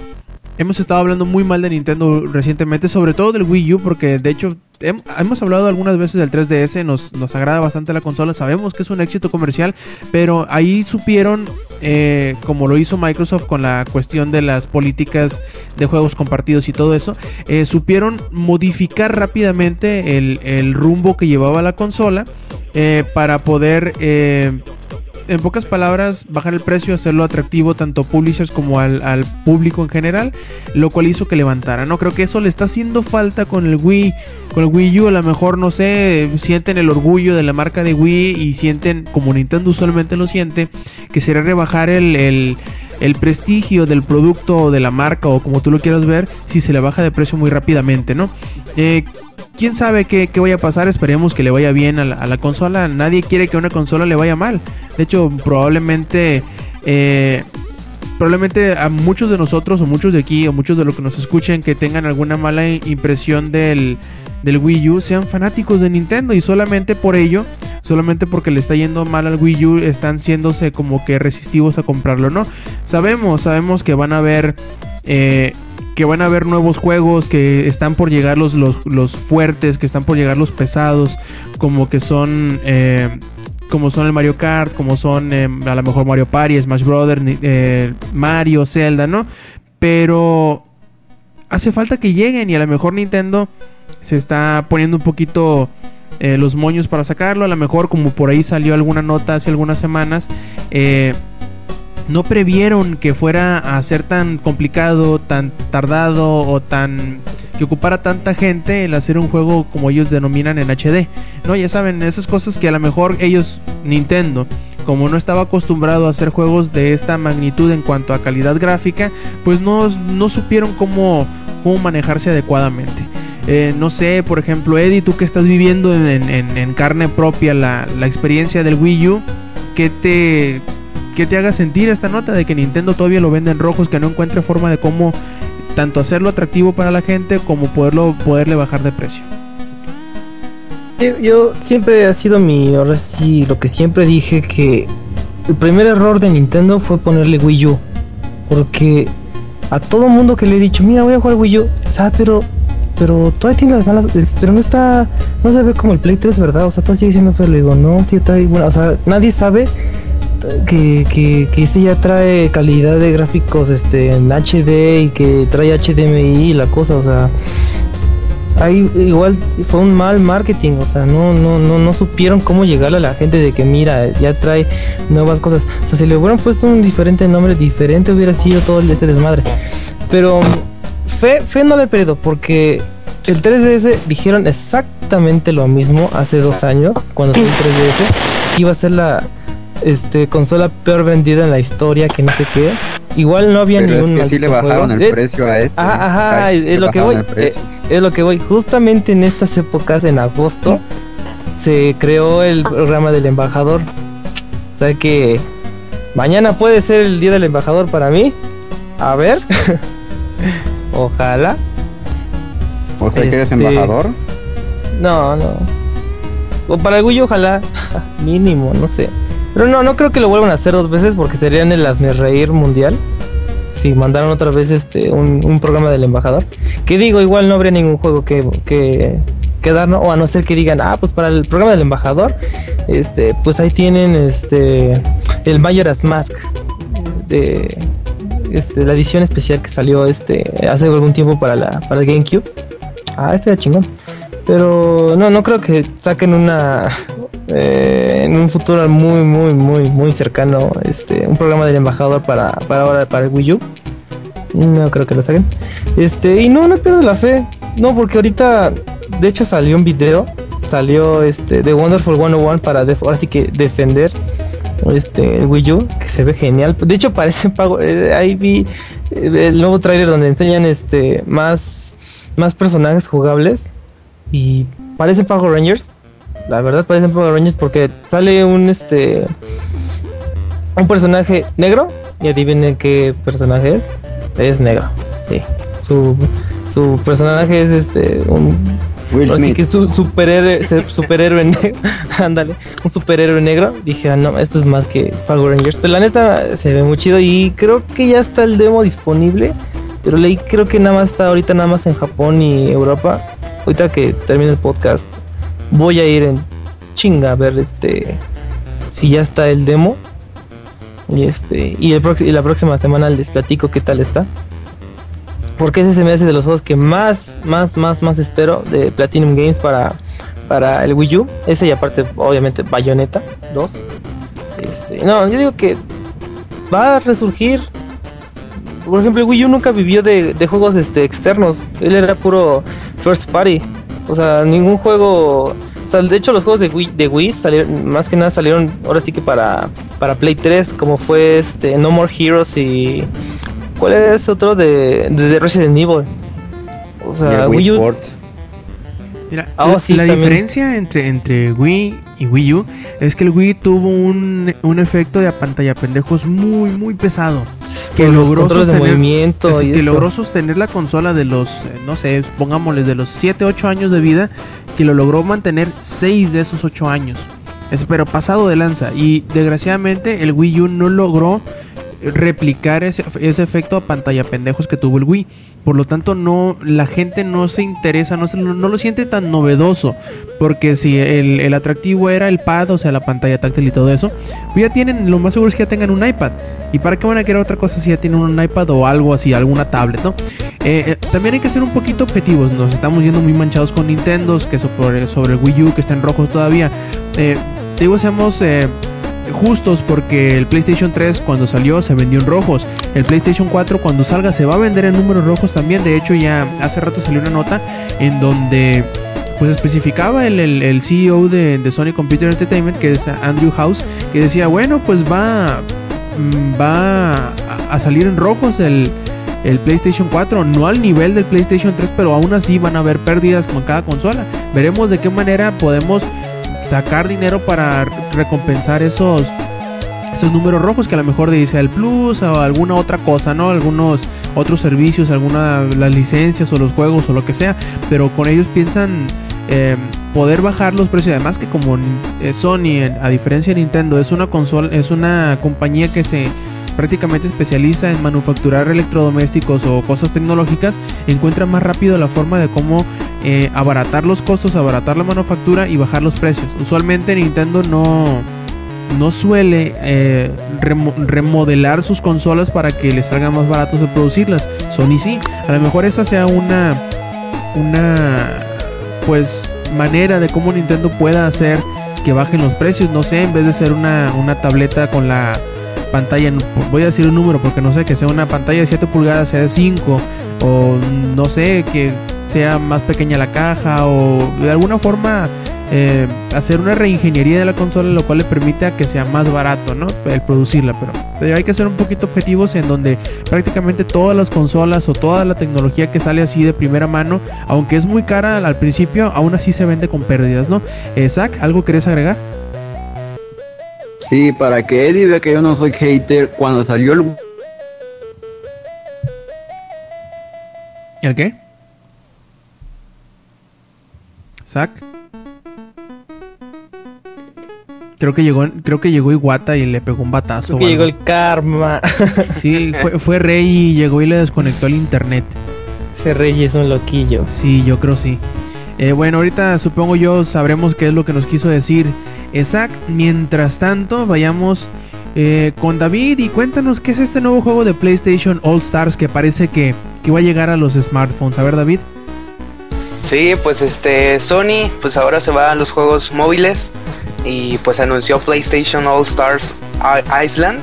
hemos estado hablando muy mal de Nintendo recientemente, sobre todo del Wii U, porque de hecho hemos hablado algunas veces del 3DS, nos, nos agrada bastante la consola, sabemos que es un éxito comercial, pero ahí supieron, eh, como lo hizo Microsoft con la cuestión de las políticas de juegos compartidos y todo eso, eh, supieron modificar rápidamente el, el, rumbo que llevaba la consola eh, para poder en pocas palabras, bajar el precio, hacerlo atractivo tanto a publishers como al, público en general, lo cual hizo que levantara. No creo que eso le está haciendo falta con el Wii, con el Wii U. A lo mejor, no sé, sienten el orgullo de la marca de Wii y sienten, como Nintendo usualmente lo siente, que sería rebajar el, el, el prestigio del producto o de la marca o como tú lo quieras ver si se le baja de precio muy rápidamente, ¿no? Eh, quién sabe qué, vaya a pasar. Esperemos que le vaya bien a la, consola. Nadie quiere que una consola le vaya mal. De hecho, probablemente. Eh, probablemente a muchos de nosotros, o muchos de aquí, o muchos de los que nos escuchen, que tengan alguna mala impresión del, del Wii U, sean fanáticos de Nintendo. Y solamente por ello, solamente porque le está yendo mal al Wii U, están siéndose como que resistivos a comprarlo, ¿no? Sabemos, sabemos que van a haber. Eh, que van a haber nuevos juegos, que están por llegar los, los, fuertes, que están por llegar los pesados, como que son... Eh, como son el Mario Kart, como son eh, a lo mejor Mario Party, Smash Brothers, Mario, Zelda, ¿no? Pero hace falta que lleguen y a lo mejor Nintendo se está poniendo un poquito los moños para sacarlo. A lo mejor como por ahí salió alguna nota hace algunas semanas, no previeron que fuera a ser tan complicado, tan tardado o tan que ocupara tanta gente el hacer un juego como ellos denominan en HD. No, ya saben, esas cosas que a lo mejor ellos Nintendo como no estaba acostumbrado a hacer juegos de esta magnitud en cuanto a calidad gráfica, pues no, no supieron cómo, cómo manejarse adecuadamente. Eh, no sé, por ejemplo, Eddie, tú que estás viviendo en, carne propia la, la, experiencia del Wii U, ¿qué te, que te haga sentir esta nota de que Nintendo todavía lo vende en rojos, que no encuentre forma de cómo tanto hacerlo atractivo para la gente como poderlo poderle bajar de precio. Yo, siempre ha sido mi, ahora sí, lo que siempre dije que el primer error de Nintendo fue ponerle Wii U, porque a todo mundo que le he dicho, mira, voy a jugar Wii U, ¿sabes? Pero pero todavía tiene las malas, pero no está, no se ve como el Play 3, ¿verdad? O sea, todavía sigue siendo feo. Le digo, no, sí trae, bueno, o sea, nadie sabe que, que, que este ya trae calidad de gráficos este, en HD y que trae HDMI y la cosa, o sea, ahí igual fue un mal marketing, o sea, no, no, no, no supieron cómo llegarle a la gente de que mira, ya trae nuevas cosas. O sea, si le hubieran puesto un diferente nombre, diferente hubiera sido todo este desmadre. Pero fe, fe no le he perdido, porque el 3DS dijeron exactamente lo mismo hace dos años, cuando salió el 3DS, que iba a ser la este consola peor vendida en la historia, que no sé qué. Igual no había Pero ningún. es que sí le bajaron juego. el precio a este. Ajá, ajá, Ay, es, sí es le lo que voy. eh, es lo que voy. Justamente en estas épocas, en agosto, se creó el programa del embajador. O sea que mañana puede ser el día del embajador para mí. A ver. Ojalá. o sea, que eres este- embajador. No, no. O para el Wii ojalá. Mínimo, no sé. Pero no, no creo que lo vuelvan a hacer dos veces porque serían el Reír mundial. Si mandaron otra vez este un, un programa del embajador. Que digo, igual no habría ningún juego que, que, que dar, ¿no? O a no ser que digan, ah, pues para el programa del embajador, este, pues ahí tienen este el Majora's Mask de este, la edición especial que salió este hace algún tiempo para la para el GameCube. Ah, este era chingón. Pero no, no creo que saquen una eh, en un futuro muy, muy, muy, muy cercano este un programa del embajador para, para ahora para el Wii U. No creo que lo saquen. Este, y no, no pierdo la fe. No, porque ahorita, de hecho, salió un video. Salió este The Wonderful 101 para ahora sí que defender este el Wii U, que se ve genial. De hecho, parece pago. eh, ahí vi eh, el nuevo tráiler donde enseñan este más, más personajes jugables. Y parecen Power Rangers. La verdad parecen Power Rangers porque sale un este un personaje negro y adivinen qué personaje es. Es negro. Sí. Su, su personaje es este un Will Así Smith. que su superhéroe, superhéroe negro, ándale, un superhéroe negro. Dije, ah, no, esto es más que Power Rangers. Pero la neta se ve muy chido y creo que ya está el demo disponible. Pero leí, creo que nada más está ahorita nada más en Japón y Europa. Ahorita que termine el podcast, voy a ir en chinga a ver este si ya está el demo. Y este y, el y la próxima semana les platico qué tal está. Porque ese se me hace de los juegos que más, más, más, más espero de Platinum Games para, para el Wii U. Ese y aparte, obviamente, Bayonetta 2. Este, no, yo digo que va a resurgir. Por ejemplo, el Wii U nunca vivió de, juegos este, externos. Él era puro first party. O sea, ningún juego. O sea, de hecho, los juegos de Wii, de Wii salieron, más que nada salieron ahora sí que para, para Play 3, como fue este No More Heroes y. ¿Cuál es otro de, de, de Resident Evil? O sea, el Wii Wii U. Sports. Mira, Ah, la, sí, la también. diferencia entre, entre Wii y Wii U es que el Wii tuvo un, un efecto de pantalla pendejos muy, muy pesado. Que Con logró controles de sostener- movimiento es y que eso. logró sostener la consola de los, eh, no sé, pongámosle de los 7, 8 años de vida, que lo logró mantener 6 de esos 8 años. Es, pero pasado de lanza. Y desgraciadamente el Wii U no logró replicar ese, ese efecto a pantalla pendejos que tuvo el Wii. Por lo tanto, no, la gente no se interesa, no, se, no lo siente tan novedoso. Porque si el, el atractivo era el pad, o sea, la pantalla táctil y todo eso, pues ya tienen, lo más seguro es que ya tengan un iPad. ¿Y para qué van a querer otra cosa si ya tienen un iPad o algo así, alguna tablet, no? Eh, eh, también hay que ser un poquito objetivos. Nos estamos yendo muy manchados con Nintendo, que sobre, sobre el Wii U, que está en rojos todavía. Eh, digo, seamos eh, justos porque el PlayStation 3 cuando salió se vendió en rojos. El PlayStation 4 cuando salga se va a vender en números rojos también. De hecho, ya hace rato salió una nota en donde pues especificaba el, el- CEO de, de Sony Computer Entertainment, que es Andrew House, que decía, bueno, pues va, mm, va a salir en rojos el, el PlayStation 4, no al nivel del PlayStation 3, pero aún así van a haber pérdidas con cada consola. Veremos de qué manera podemos sacar dinero para recompensar esos esos números rojos que a lo mejor dice el plus o alguna otra cosa, ¿no? Algunos otros servicios, alguna las licencias o los juegos o lo que sea, pero con ellos piensan eh, poder bajar los precios. Además que como eh, Sony, a diferencia de Nintendo, es una consola, es una compañía que se prácticamente especializa en manufacturar electrodomésticos o cosas tecnológicas, encuentra más rápido la forma de cómo eh, abaratar los costos, abaratar la manufactura y bajar los precios. Usualmente Nintendo no, no suele eh, remodelar sus consolas para que les salga más baratos de producirlas. Sony sí. A lo mejor esa sea una una pues manera de cómo Nintendo pueda hacer que bajen los precios. No sé, en vez de ser una, una tableta con la pantalla, voy a decir un número porque no sé, que sea una pantalla de 7 pulgadas, sea de 5, o no sé, que sea más pequeña la caja o de alguna forma eh, hacer una reingeniería de la consola, lo cual le permite que sea más barato, ¿no? El producirla, pero hay que ser un poquito objetivos en donde prácticamente todas las consolas o toda la tecnología que sale así de primera mano, aunque es muy cara al principio, aún así se vende con pérdidas, ¿no? Eh, Zach, ¿algo querés agregar? Sí, para que Eddie vea que yo no soy hater, cuando salió el... ¿El qué? ¿Zach? Creo que llegó, creo que llegó Iguata y le pegó un batazo. Creo que llegó el karma. Sí, fue, fue Rey y llegó y le desconectó el internet. Ese Rey es un loquillo. Sí, yo creo sí. Eh, bueno, ahorita supongo yo sabremos qué es lo que nos quiso decir Isaac. Mientras tanto, vayamos eh, con David y cuéntanos qué es este nuevo juego de PlayStation All Stars que parece que, que va a llegar a los smartphones. A ver, David. Sí, pues este Sony, pues ahora se va a los juegos móviles y pues anunció PlayStation All Stars Island,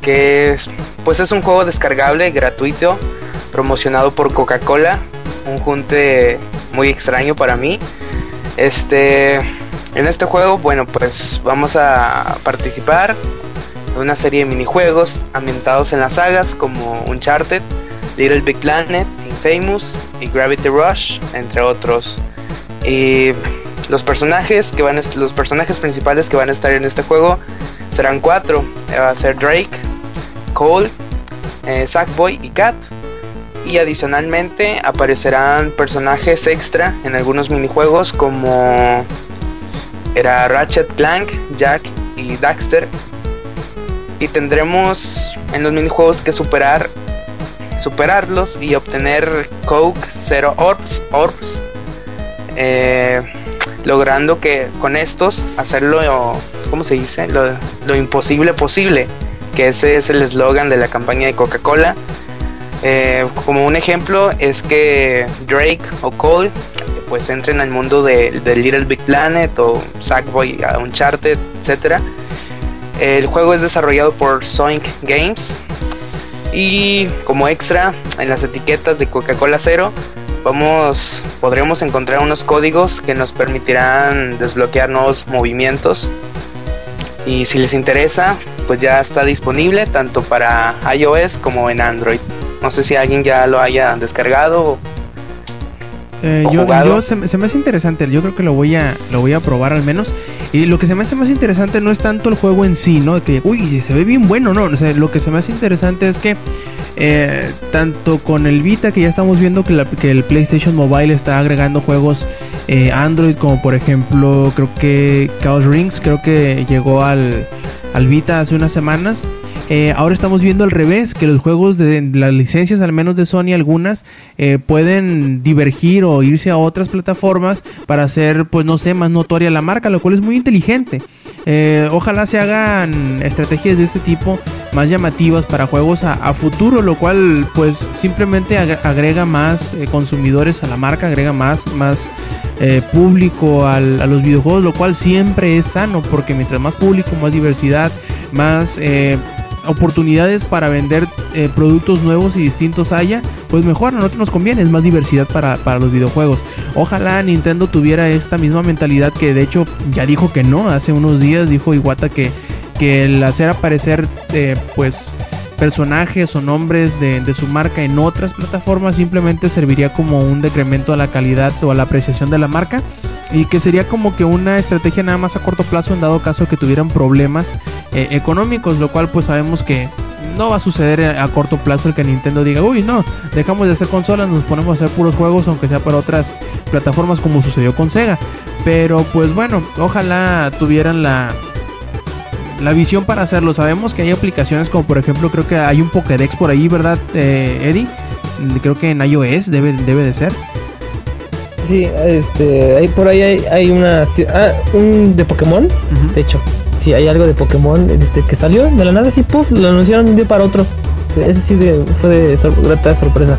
que es, pues es un juego descargable gratuito promocionado por Coca-Cola, un junte muy extraño para mí. Este, en este juego, bueno, pues vamos a participar en una serie de minijuegos ambientados en las sagas como Uncharted, Little Big Planet, Infamous y Gravity Rush, entre otros. Y los personajes que van los personajes principales que van a estar en este juego serán cuatro. Eh, va a ser Drake, Cole, eh, Sackboy y Kat. Y adicionalmente aparecerán personajes extra en algunos minijuegos como era Ratchet Clank, Jack y Daxter. Y tendremos en los minijuegos que superar superarlos y obtener Coke Zero Orbs, Orbs eh, logrando que con estos hacerlo, ¿cómo se dice? Lo, imposible posible, que ese es el eslogan de la campaña de Coca-Cola. Eh, como un ejemplo es que Drake o Cole pues entren al mundo de, Little Big Planet o Sackboy a Uncharted, etc. El juego es desarrollado por Sonic Games y como extra en las etiquetas de Coca-Cola Cero vamos, podremos encontrar unos códigos que nos permitirán desbloquear nuevos movimientos. Y si les interesa, pues ya está disponible tanto para iOS como en Android. No sé si alguien ya lo haya descargado. Eh, yo, yo se, me hace interesante, yo creo que lo voy a lo voy a probar al menos. Y lo que se me hace más interesante no es tanto el juego en sí, ¿no? Que, uy, se ve bien bueno, no. O sea, lo que se me hace interesante es que eh, tanto con el Vita que ya estamos viendo que, el PlayStation Mobile está agregando juegos eh, Android como por ejemplo creo que Chaos Rings creo que llegó al, al Vita hace unas semanas eh, ahora estamos viendo al revés, que los juegos de, las licencias, al menos de Sony, algunas, eh, pueden divergir o irse a otras plataformas para hacer, pues no sé, más notoria la marca, lo cual es muy inteligente. Eh, ojalá se hagan estrategias de este tipo más llamativas para juegos a, futuro, lo cual pues simplemente agrega más consumidores a la marca, agrega más, más público a los videojuegos, lo cual siempre es sano, porque mientras más público, más diversidad, más oportunidades para vender eh, productos nuevos y distintos haya, pues mejor, a nosotros nos conviene, es más diversidad para, los videojuegos. Ojalá Nintendo tuviera esta misma mentalidad que de hecho ya dijo que no, hace unos días dijo Iwata que, que el hacer aparecer eh, pues personajes o nombres de, su marca en otras plataformas simplemente serviría como un decremento a la calidad o a la apreciación de la marca y que sería como que una estrategia nada más a corto plazo en dado caso que tuvieran problemas eh, económicos, lo cual pues sabemos que no va a suceder a corto plazo el que Nintendo diga, uy, no, dejamos de hacer consolas, nos ponemos a hacer puros juegos, aunque sea para otras plataformas como sucedió con Sega. Pero pues bueno, ojalá tuvieran la, la visión para hacerlo. Sabemos que hay aplicaciones como por ejemplo creo que hay un Pokédex por ahí, ¿verdad, eh, Eddie? Creo que en iOS debe, debe de ser. Sí, este, hay por ahí hay, una ah, un de Pokémon, de hecho. Sí, hay algo de Pokémon este, que salió de la nada, así, puff, lo anunciaron de un día para otro. Ese sí fue de sorpresa.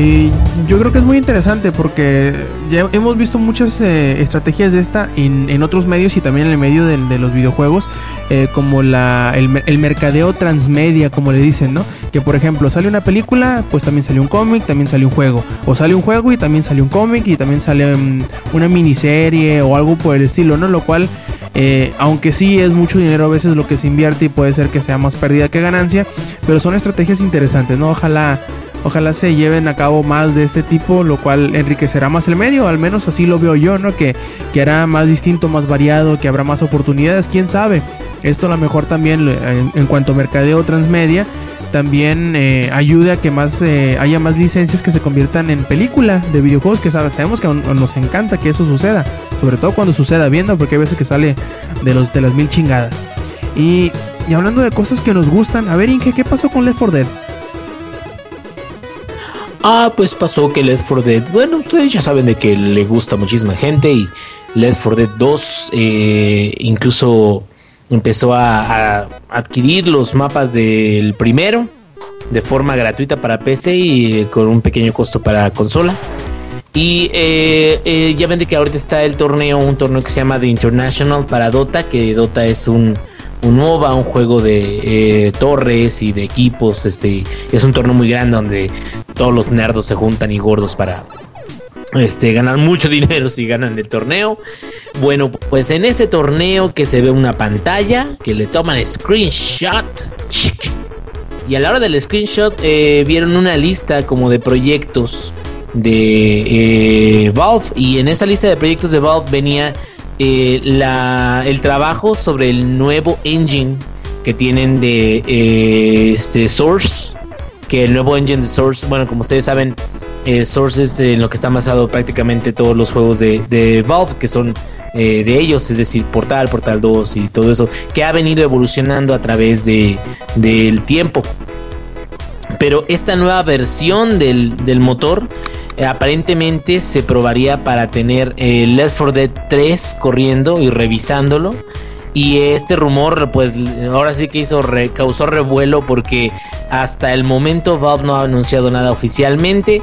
Y yo creo que es muy interesante porque ya hemos visto muchas eh, estrategias de esta en, otros medios y también en el medio de, los videojuegos, eh, como la, el, mercadeo transmedia, como le dicen, ¿no? Que por ejemplo sale una película, pues también sale un cómic, también sale un juego. O sale un juego y también sale un cómic y también sale mm, una miniserie o algo por el estilo, ¿no? Lo cual eh, aunque sí es mucho dinero a veces lo que se invierte y puede ser que sea más pérdida que ganancia, pero son estrategias interesantes, ¿no? Ojalá Ojalá se lleven a cabo más de este tipo, lo cual enriquecerá más el medio, al menos así lo veo yo, ¿no? Que, que hará más distinto, más variado, que habrá más oportunidades, quién sabe. Esto a lo mejor también en, cuanto a mercadeo transmedia, también eh, ayude a que más eh, haya más licencias que se conviertan en película de videojuegos, que sabemos que nos encanta que eso suceda, sobre todo cuando suceda viendo, porque hay veces que sale de, los, de las mil chingadas. Y, y hablando de cosas que nos gustan, a ver Inge, ¿qué pasó con Left 4 Dead? Ah, pues pasó que Left 4 Dead, bueno, ustedes ya saben de que le gusta muchísima gente y Left 4 Dead 2 eh, incluso empezó a, adquirir los mapas del primero de forma gratuita para PC y con un pequeño costo para consola. Y eh, eh, ya ven de que ahorita está el torneo, un torneo que se llama The International para Dota, que Dota es un un un juego de eh, torres y de equipos. Este es un torneo muy grande donde todos los nerdos se juntan y gordos para este, ganar mucho dinero si ganan el torneo. Bueno, pues en ese torneo que se ve una pantalla, que le toman screenshot. Y a la hora del screenshot eh, vieron una lista como de proyectos de eh, Valve. Y en esa lista de proyectos de Valve venía eh, la, el trabajo sobre el nuevo engine que tienen de este Source, que el nuevo engine de Source, bueno, como ustedes saben, eh, Source es en lo que están basados prácticamente todos los juegos de, Valve, que son de ellos, es decir, Portal, Portal 2 y todo eso, que ha venido evolucionando a través de, del tiempo. Pero esta nueva versión del, del motor eh, aparentemente se probaría para tener Left 4 Dead 3 corriendo y revisándolo. Y este rumor, pues ahora sí que hizo causó revuelo porque hasta el momento Valve no ha anunciado nada oficialmente.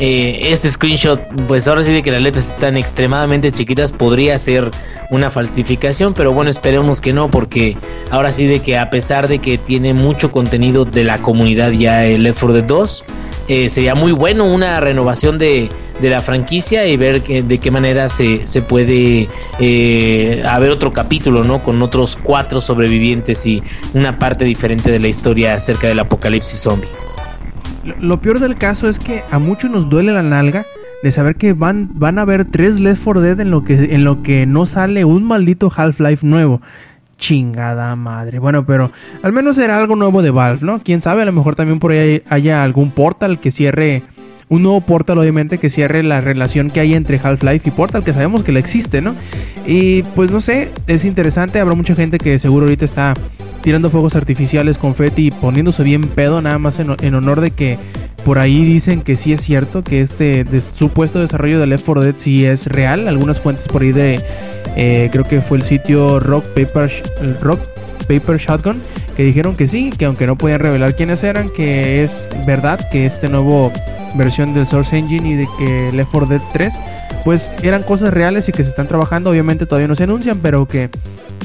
Eh, este screenshot, pues ahora sí de que las letras están extremadamente chiquitas, podría ser una falsificación, pero bueno, esperemos que no, porque ahora sí de que a pesar de que tiene mucho contenido de la comunidad ya el Left 4 Dead 2, eh, sería muy bueno una renovación de, la franquicia y ver de qué manera se, puede eh, haber otro capítulo, ¿no? Con otros cuatro sobrevivientes y una parte diferente de la historia acerca del apocalipsis zombie. Lo, peor del caso es que a muchos nos duele la nalga de saber que van, van a haber tres Left 4 Dead en lo que, en lo que no sale un maldito Half-Life nuevo chingada madre. Bueno, pero al menos era algo nuevo de Valve, ¿no? Quién sabe, a lo mejor también por ahí haya algún portal que cierre. Un nuevo portal, obviamente, que cierre la relación que hay entre Half-Life y Portal, que sabemos que le existe, ¿no? Y pues no sé, es interesante. Habrá mucha gente que seguro ahorita está tirando fuegos artificiales, confeti y poniéndose bien pedo, nada más en, honor de que por ahí dicen que sí es cierto, que este supuesto desarrollo de Left 4 Dead sí es real. Algunas fuentes por ahí de eh, creo que fue el sitio Rock Paper, Rock Paper Shotgun, que dijeron que sí, que aunque no podían revelar quiénes eran, que es verdad que este nuevo versión del Source Engine y de que Left 4 Dead 3, pues eran cosas reales y que se están trabajando, obviamente todavía no se anuncian, pero que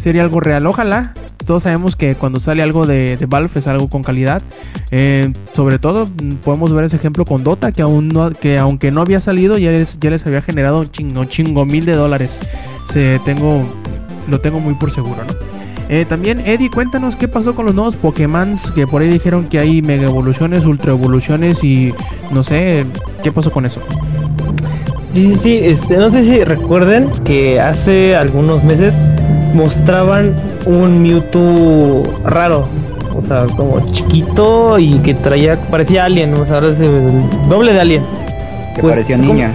sería algo real. Ojalá, todos sabemos que cuando sale algo de, Valve es algo con calidad. Eh, sobre todo podemos ver ese ejemplo con Dota, que aún no, que aunque no había salido, ya les, había generado un chingo, chingo mil de dólares se tengo, lo tengo muy por seguro, ¿no? Eh, también, Eddie, cuéntanos qué pasó con los nuevos Pokémon que por ahí dijeron que hay mega evoluciones, ultra evoluciones y no sé, ¿qué pasó con eso? Sí, sí, sí, este, no sé si recuerden que hace algunos meses mostraban un Mewtwo raro, o sea, como chiquito y que traía, parecía alien, o sea, ahora es el doble de alien. Que pues, parecía niña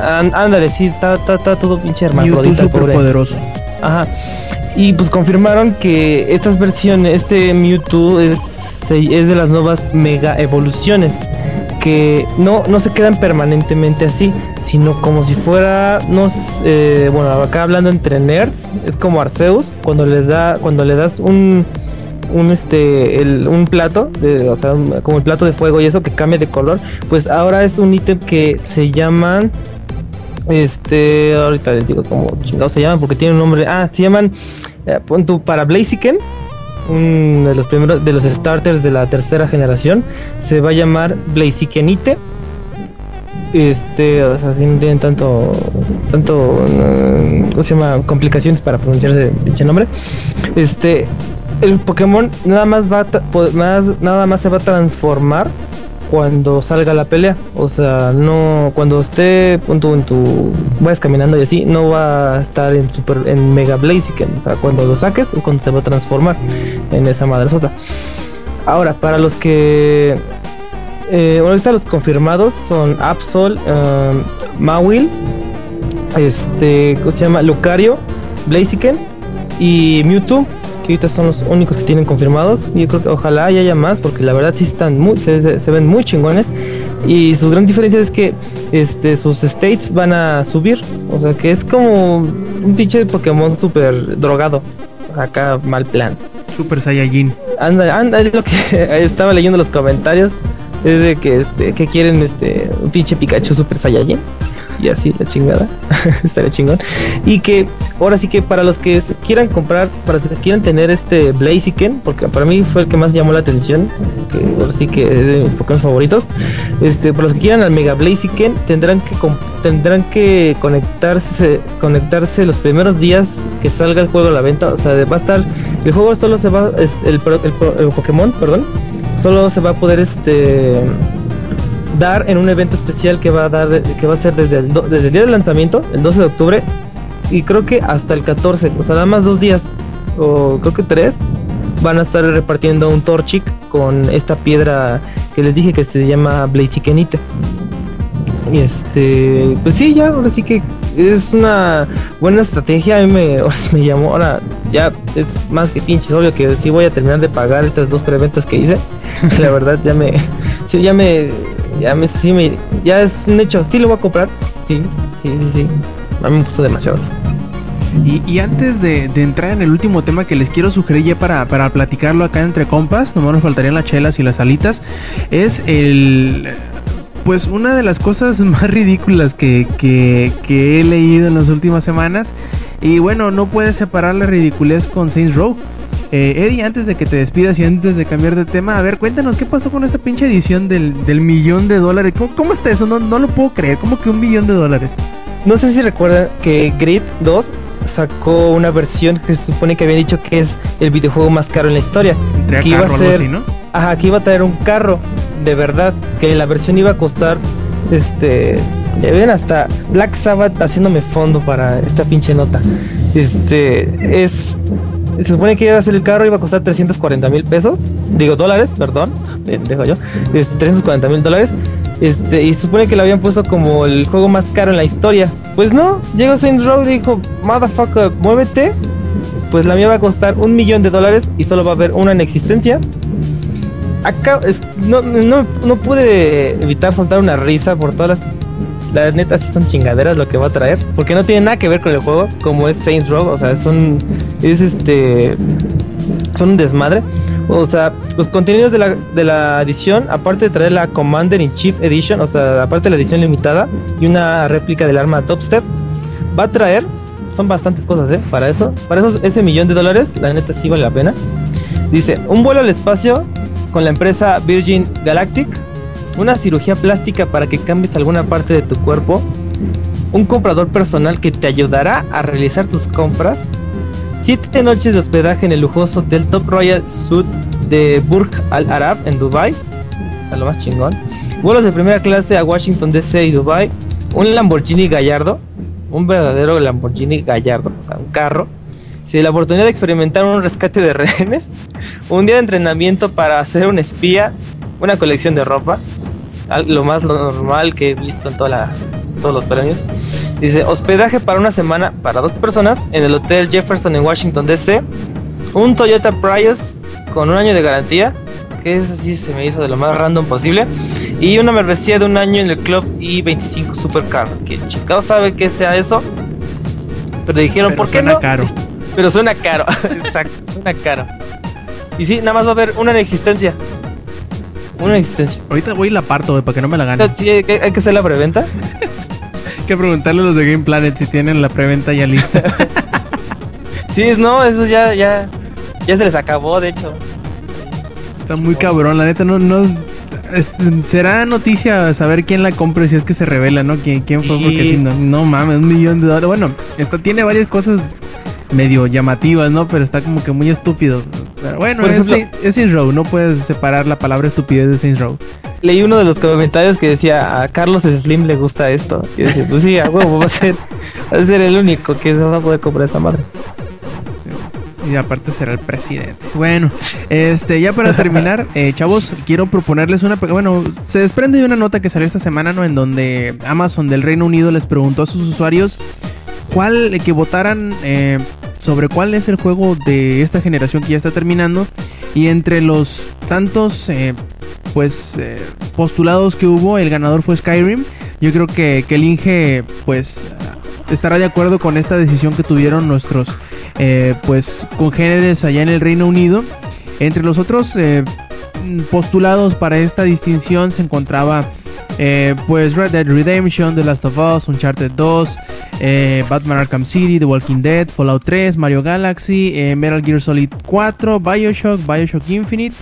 ándale, sí, está, todo pinche hermano. súper poderoso. Ajá. Y pues confirmaron que estas versiones, este Mewtwo es, es de las nuevas mega evoluciones. Que no, no se quedan permanentemente así, sino como si fuera, no eh, bueno, acá hablando entre nerds, es como Arceus, cuando les da, cuando le das un, un este un plato de, o sea como el plato de fuego y eso que cambia de color pues ahora es un ítem que se llaman este ahorita les digo cómo chingados se llaman porque tiene un nombre. Ah se llaman eh, para Blaziken un de los primeros de los starters de la tercera generación se va a llamar Blazikenite este, o sea, si no tienen tanto, tanto, mm, ¿cómo se llama? Complicaciones para pronunciar ese nombre. Este, el Pokémon nada más va a nada más se va a transformar cuando salga la pelea. O sea, no cuando esté punto en tu vayas caminando y así, no va a estar en super en Mega Blaziken. O sea, cuando lo saques es cuando se va a transformar en esa madre sota. Ahora, para los que eh, ahorita los confirmados son Absol, um, Mawil, este, ¿cómo se llama? Lucario, Blaziken y Mewtwo ahorita son los únicos que tienen confirmados. Y yo creo que ojalá haya más, porque la verdad sí están muy, se, ven muy chingones. Y su gran diferencia es que este, sus states van a subir. O sea que es como un pinche Pokémon súper drogado. Acá mal plan. Super Saiyajin. Anda, anda, es lo que estaba leyendo los comentarios. Es de que este, que quieren este un pinche Pikachu Super Saiyajin y así la chingada. Estaría chingón. Y que ahora sí que para los que quieran comprar, para los que quieran tener este Blaziken, porque para mí fue el que más llamó la atención, que ahora sí que es de mis Pokémon favoritos. Este, para los que quieran al Mega Blaziken, tendrán que tendrán que conectarse conectarse los primeros días que salga el juego a la venta. O sea, va a estar el juego solo se va es el, el, el Pokémon, perdón, solo se va a poder este dar en un evento especial que va a dar que va a ser desde el, desde el día del lanzamiento, el 12 de octubre, y creo que hasta el 14, o sea, nada más dos días, o creo que tres, van a estar repartiendo un Torchic con esta piedra que les dije que se llama Blazikenite. Y este, pues sí, ya, ahora sí que es una buena estrategia. A mí me, me llamó, ahora ya es más que pinche obvio que sí voy a terminar de pagar estas dos preventas que hice. La verdad ya me, sí, ya me ya me, sí me, ya es un hecho, sí lo voy a comprar, sí, sí, sí, sí. A mí me gustó demasiado Y, antes de, entrar en el último tema que les quiero sugerir ya para, para platicarlo acá entre compas, nomás nos faltarían las chelas y las alitas, es el... Pues una de las cosas más ridículas que, que, he leído en las últimas semanas. Y bueno, no puedes separar la ridiculez con Saints Row. Eh, Eddie, antes de que te despidas y antes de cambiar de tema, a ver, cuéntanos qué pasó con esta pinche edición del, millón de dólares. ¿Cómo, está eso? No, no lo puedo creer. ¿Cómo que un millón de dólares? No sé si recuerdan que Grid 2 sacó una versión que se supone que había dicho que es el videojuego más caro en la historia. que iba a ser, ¿no? Ajá, que iba a traer un carro de verdad, que la versión iba a costar este ya ven hasta Black Sabbath haciéndome fondo para esta pinche nota. Este es se supone que iba a ser el carro, iba a costar 340 mil pesos. Digo, dólares, perdón. Dejo yo. Este, 340 mil dólares. Este, y se supone que lo habían puesto como el juego más caro en la historia. Pues no, llegó Saints Row y dijo, motherfucker, muévete. Pues la mía va a costar un millón de dólares y solo va a haber una en existencia. Acá no, no, pude evitar soltar una risa por todas las la neta sí son chingaderas lo que va a traer. Porque no tiene nada que ver con el juego, como es Saints Row. O sea, son. Es este. Son un desmadre. O sea, los contenidos de la, de la edición, aparte de traer la Commander in Chief Edition, o sea, aparte de la edición limitada y una réplica del arma Top Step, va a traer. Son bastantes cosas, ¿eh? Para eso. Para eso, ese millón de dólares, la neta sí vale la pena. Dice: un vuelo al espacio con la empresa Virgin Galactic una cirugía plástica para que cambies alguna parte de tu cuerpo, un comprador personal que te ayudará a realizar tus compras, siete noches de hospedaje en el lujoso Hotel Top Royal Suite de Burj Al Arab en Dubai, sea, lo más chingón, vuelos de primera clase a Washington DC y Dubai, un Lamborghini Gallardo, un verdadero Lamborghini Gallardo, o sea, un carro, si la oportunidad de experimentar un rescate de rehenes, un día de entrenamiento para hacer un espía, una colección de ropa, lo más normal que he visto en toda la, todos los premios. Dice, hospedaje para una semana para dos personas en el Hotel Jefferson en Washington DC. Un Toyota Prius con un año de garantía, que es así se me hizo de lo más random posible. Y una membresía de un año en el Club I-25 Supercar. Que chingado sabe que sea eso. Pero dijeron, ¿por qué no? caro. Pero suena caro. Exacto, suena caro. Y sí, nada más va a haber una en existencia. Una en existencia. Ahorita voy y la parto, güey, para que no me la gane. Sí, hay que hacer la preventa. Que preguntarle a los de Game Planet si tienen la preventa ya lista. Sí, no, eso ya, ya, ya se les acabó, de hecho. Está muy cabrón, la neta, no, no. este, será noticia saber quién la compra si es que se revela, ¿no? ¿Quién, quién fue? Sí. Porque si no, no mames, un millón de dólares. Bueno, esta tiene varias cosas medio llamativas, ¿no? Pero está como que muy estúpido. Pero bueno, Por es, ejemplo- es Saints Row, no puedes separar la palabra estupidez de Saints Row. Leí uno de los comentarios que decía, a Carlos Slim le gusta esto. Y decía, pues sí, a huevo, va a ser, va a ser el único que no va a poder comprar esa madre. Y aparte será el presidente. Bueno, este, ya para terminar, eh, chavos, quiero proponerles una. Bueno, se desprende de una nota que salió esta semana, ¿no? En donde Amazon del Reino Unido les preguntó a sus usuarios cuál, que votaran eh, sobre cuál es el juego de esta generación que ya está terminando. Y entre los tantos, eh, pues, eh, postulados que hubo, el ganador fue Skyrim. Yo creo que, que el Inge, pues, estará de acuerdo con esta decisión que tuvieron nuestros eh, pues congéneres allá en el Reino Unido. Entre los otros postulados para esta distinción se encontraba eh, pues Red Dead Redemption, The Last of Us, Uncharted 2, eh, Batman Arkham City, The Walking Dead, Fallout 3, Mario Galaxy, eh, Metal Gear Solid 4, Bioshock, Bioshock Infinite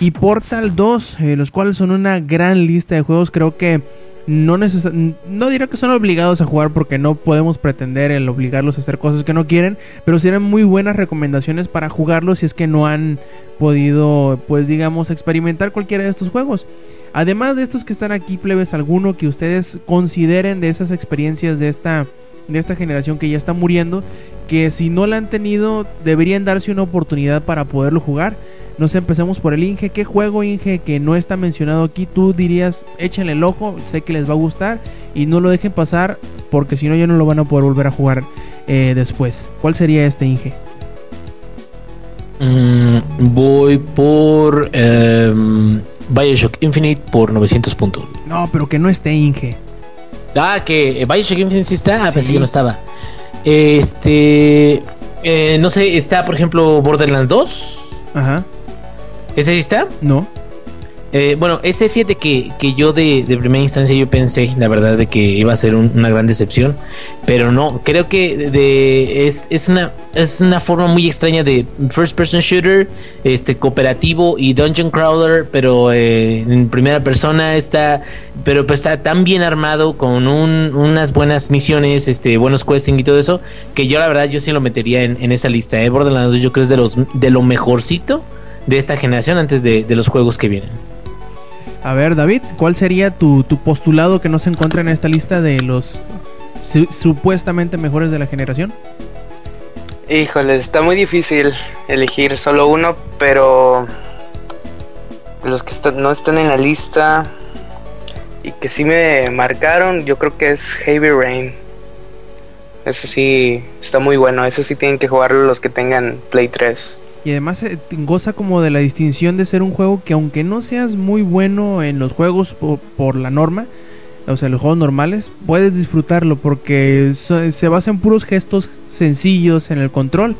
y Portal 2, eh, los cuales son una gran lista de juegos. Creo que no neces que son obligados a jugar porque no podemos pretender el obligarlos a hacer cosas que no quieren, pero serían muy buenas recomendaciones para jugarlos si es que no han podido, pues digamos, experimentar cualquiera de estos juegos. Además de estos que están aquí, plebes, alguno que ustedes consideren de esas experiencias de esta de esta generación que ya está muriendo, que si no la han tenido deberían darse una oportunidad para poderlo jugar. No sé, empecemos por el Inge. ¿Qué juego, Inge, que no está mencionado aquí? Tú dirías, échenle el ojo, sé que les va a gustar y no lo dejen pasar porque si no ya no lo van a poder volver a jugar eh, después. ¿Cuál sería este, Inge? Mm, voy por em, Bioshock Infinite por 900 puntos. No, pero que no esté Inge. Ah, que eh, Bioshock Infinite sí está. Ah, pensé Sí. que no estaba. Este. eh, no sé, está por ejemplo Borderlands 2. Ajá. ¿Ese sí está? No. Eh, bueno, ese fíjate que, que yo de, primera instancia yo pensé, la verdad, de que iba a ser un- una gran decepción, pero no, creo que de, es, es, una, es una forma muy extraña de first person shooter, este cooperativo y dungeon crawler, pero eh, en primera persona está, pero pues está tan bien armado con un- unas buenas misiones, este, buenos questing y todo eso, que yo la verdad yo sí lo metería en, esa lista. Eh. Borderlands 2 yo creo es de los de lo mejorcito de esta generación antes de, de los juegos que vienen. A ver, David, ¿cuál sería tu, tu postulado que no se encuentra en esta lista de los su- supuestamente mejores de la generación? Híjole, está muy difícil elegir solo uno, pero los que no están en la lista y que sí me marcaron, yo creo que es Heavy Rain. Ese sí está muy bueno, ese sí tienen que jugarlo los que tengan Play 3. Y además eh, goza como de la distinción de ser un juego que aunque no seas muy bueno en los juegos por, por la norma, o sea, los juegos normales, puedes disfrutarlo porque se basa en puros gestos sencillos en el control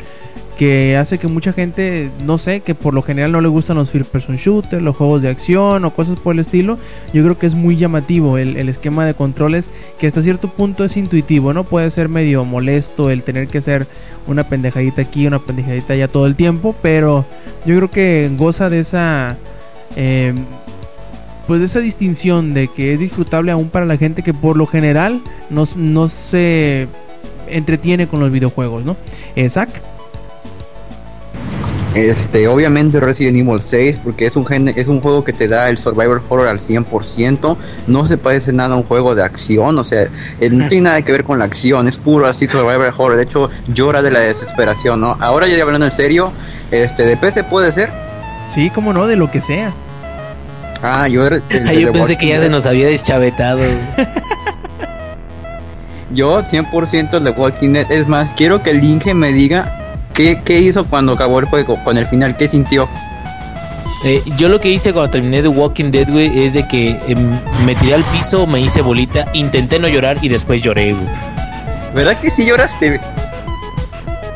que hace que mucha gente, no sé, que por lo general no le gustan los first person shooter, los juegos de acción o cosas por el estilo, yo creo que es muy llamativo el, el esquema de controles que hasta cierto punto es intuitivo, ¿no? Puede ser medio molesto el tener que hacer una pendejadita aquí, una pendejadita allá todo el tiempo, pero yo creo que goza de esa... eh, pues de esa distinción de que es disfrutable aún para la gente que por lo general no, no se entretiene con los videojuegos, ¿no? Eh, Zack, Este, obviamente Resident Evil 6, porque es un, gen- es un juego que te da el survival horror al 100%, no se parece nada a un juego de acción, o sea, eh, no tiene nada que ver con la acción, es puro así survival horror, de hecho llora de la desesperación, ¿no? Ahora ya hablando en serio, este, de PC puede ser. sí, como no, de lo que sea. Ah, yo, el- el Ay, yo pensé que ya se nos había deschavetado. yo 100% de Walking Dead. Es más, quiero que el Inge me diga qué, qué hizo cuando acabó el juego, con el final, qué sintió. Eh, yo lo que hice cuando terminé The Walking Dead, güey, es de que em, me tiré al piso, me hice bolita, intenté no llorar y después lloré, güey. ¿Verdad que sí lloraste?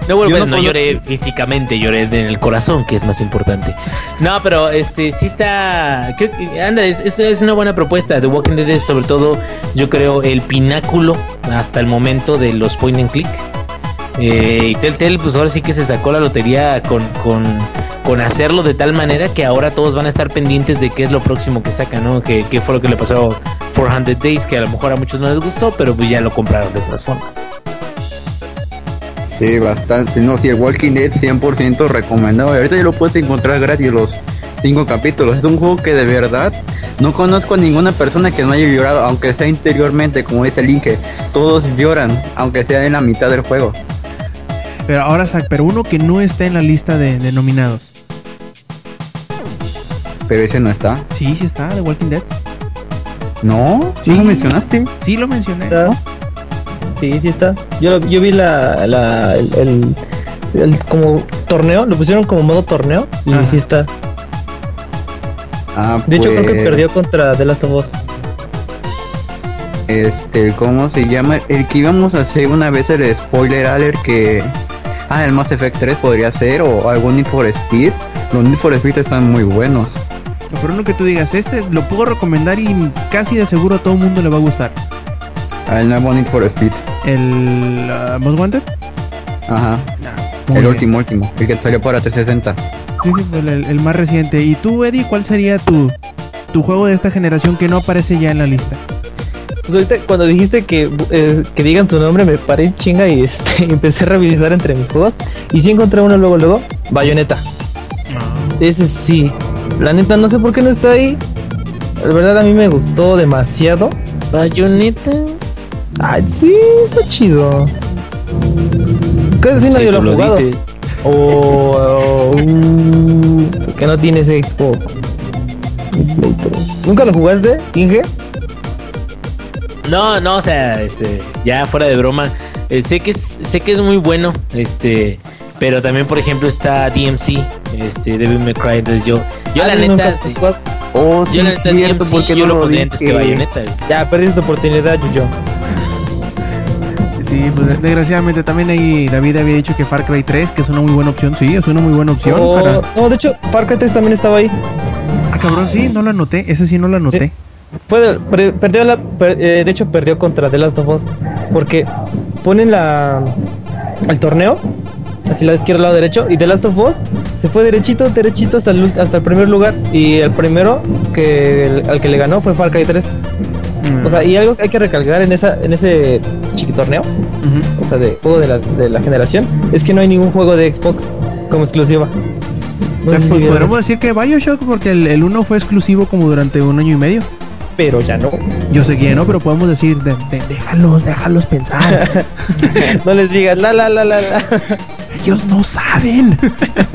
No, bueno, pues, no no lloré físicamente, lloré en el corazón, que es más importante. No, pero este sí está. Creo anda, es, es- es una buena propuesta. The Walking Dead es sobre todo, yo creo, el pináculo hasta el momento de los point and click. Eh, y Telltale, pues ahora sí que se sacó la lotería con, con, con hacerlo de tal manera que ahora todos van a estar pendientes de qué es lo próximo que saca, ¿no? Que, que fue lo que le pasó a 400 Days, que a lo mejor a muchos no les gustó, pero pues ya lo compraron de todas formas. Sí, bastante. No, sí, el Walking Dead 100% recomendado. Ahorita ya lo puedes encontrar gratis los cinco capítulos. Es un juego que de verdad no conozco a ninguna persona que no haya llorado, aunque sea interiormente, como dice el Inge. Todos lloran, aunque sea en la mitad del juego. Pero ahora, pero uno que no está en la lista de, de nominados. Pero ese no está. Sí, sí está, The Walking Dead. No, Sí. ¿no lo mencionaste? Sí lo mencioné. ¿Está? Sí, sí está. Yo, yo vi la, la el, el- el como torneo, lo pusieron como modo torneo y Ajá. sí está. Ah, De hecho creo que pues, perdió contra The Last of Us. Este, ¿cómo se llama? El que íbamos a hacer una vez el spoiler alert que... Ah, el Mass Effect 3 podría ser, o algún Need for Speed. Los Need for Speed están muy buenos. Pero uno que tú digas, este lo puedo recomendar y casi de seguro a todo el mundo le va a gustar. Ah, El nuevo Need for Speed. El uh, Most Wanted. Ajá. El bien. último, último. El que salió para 360. Sí, sí, el- el más reciente. ¿Y tú, Eddie, cuál sería tu, tu juego de esta generación que no aparece ya en la lista? Pues ahorita cuando dijiste que, eh, que digan su nombre me paré chinga y este, empecé a revisar entre mis juegos y sí encontré uno luego luego, Bayonetta. Ese sí. La neta no sé por qué no está ahí. La verdad a mí me gustó demasiado. Bayonetta. Ay, sí, está chido. Casi Si nadie lo ha jugado. dices. O o, uh, que no tienes Xbox. ¿Nunca lo jugaste, Inge? No, no, o sea, este, ya fuera de broma, eh, sé que es, sé que es muy bueno, este, pero también por ejemplo está DMC, este, Devil May Cry, entonces yo, yo la Ah, neta. Oh, yo la neta DMC yo lo pondría antes que Bayonetta. güey. Ya, perdiste tu oportunidad, yo. Sí, pues desgraciadamente también ahí David había dicho que Far Cry 3, que es una muy buena opción. Sí, es una muy buena opción. Oh, para- No, de hecho, Far Cry 3 también estaba ahí. Ah, cabrón, sí, no lo anoté. Ese sí no lo anoté. Fue per- perdió la, per- eh, de hecho perdió contra The Last of Us porque ponen la el torneo así lado izquierdo lado derecho y The Last of Us se fue derechito derechito hasta el hasta el primer lugar y el primero que el- al que le ganó fue Far Cry 3 Mm. o sea y algo que hay que recalcar en esa en ese chiqui torneo Ujú. o sea de juego de la, de la generación es que no hay ningún juego de Xbox como exclusiva No sé si Pues, Podríamos decir que Bioshock, porque el, el 1 fue exclusivo como durante un año y medio. Pero ya no Yo sé que no, pero podemos decir, de- de- déjalos, déjalos pensar. no les digas la la la la la Ellos no saben.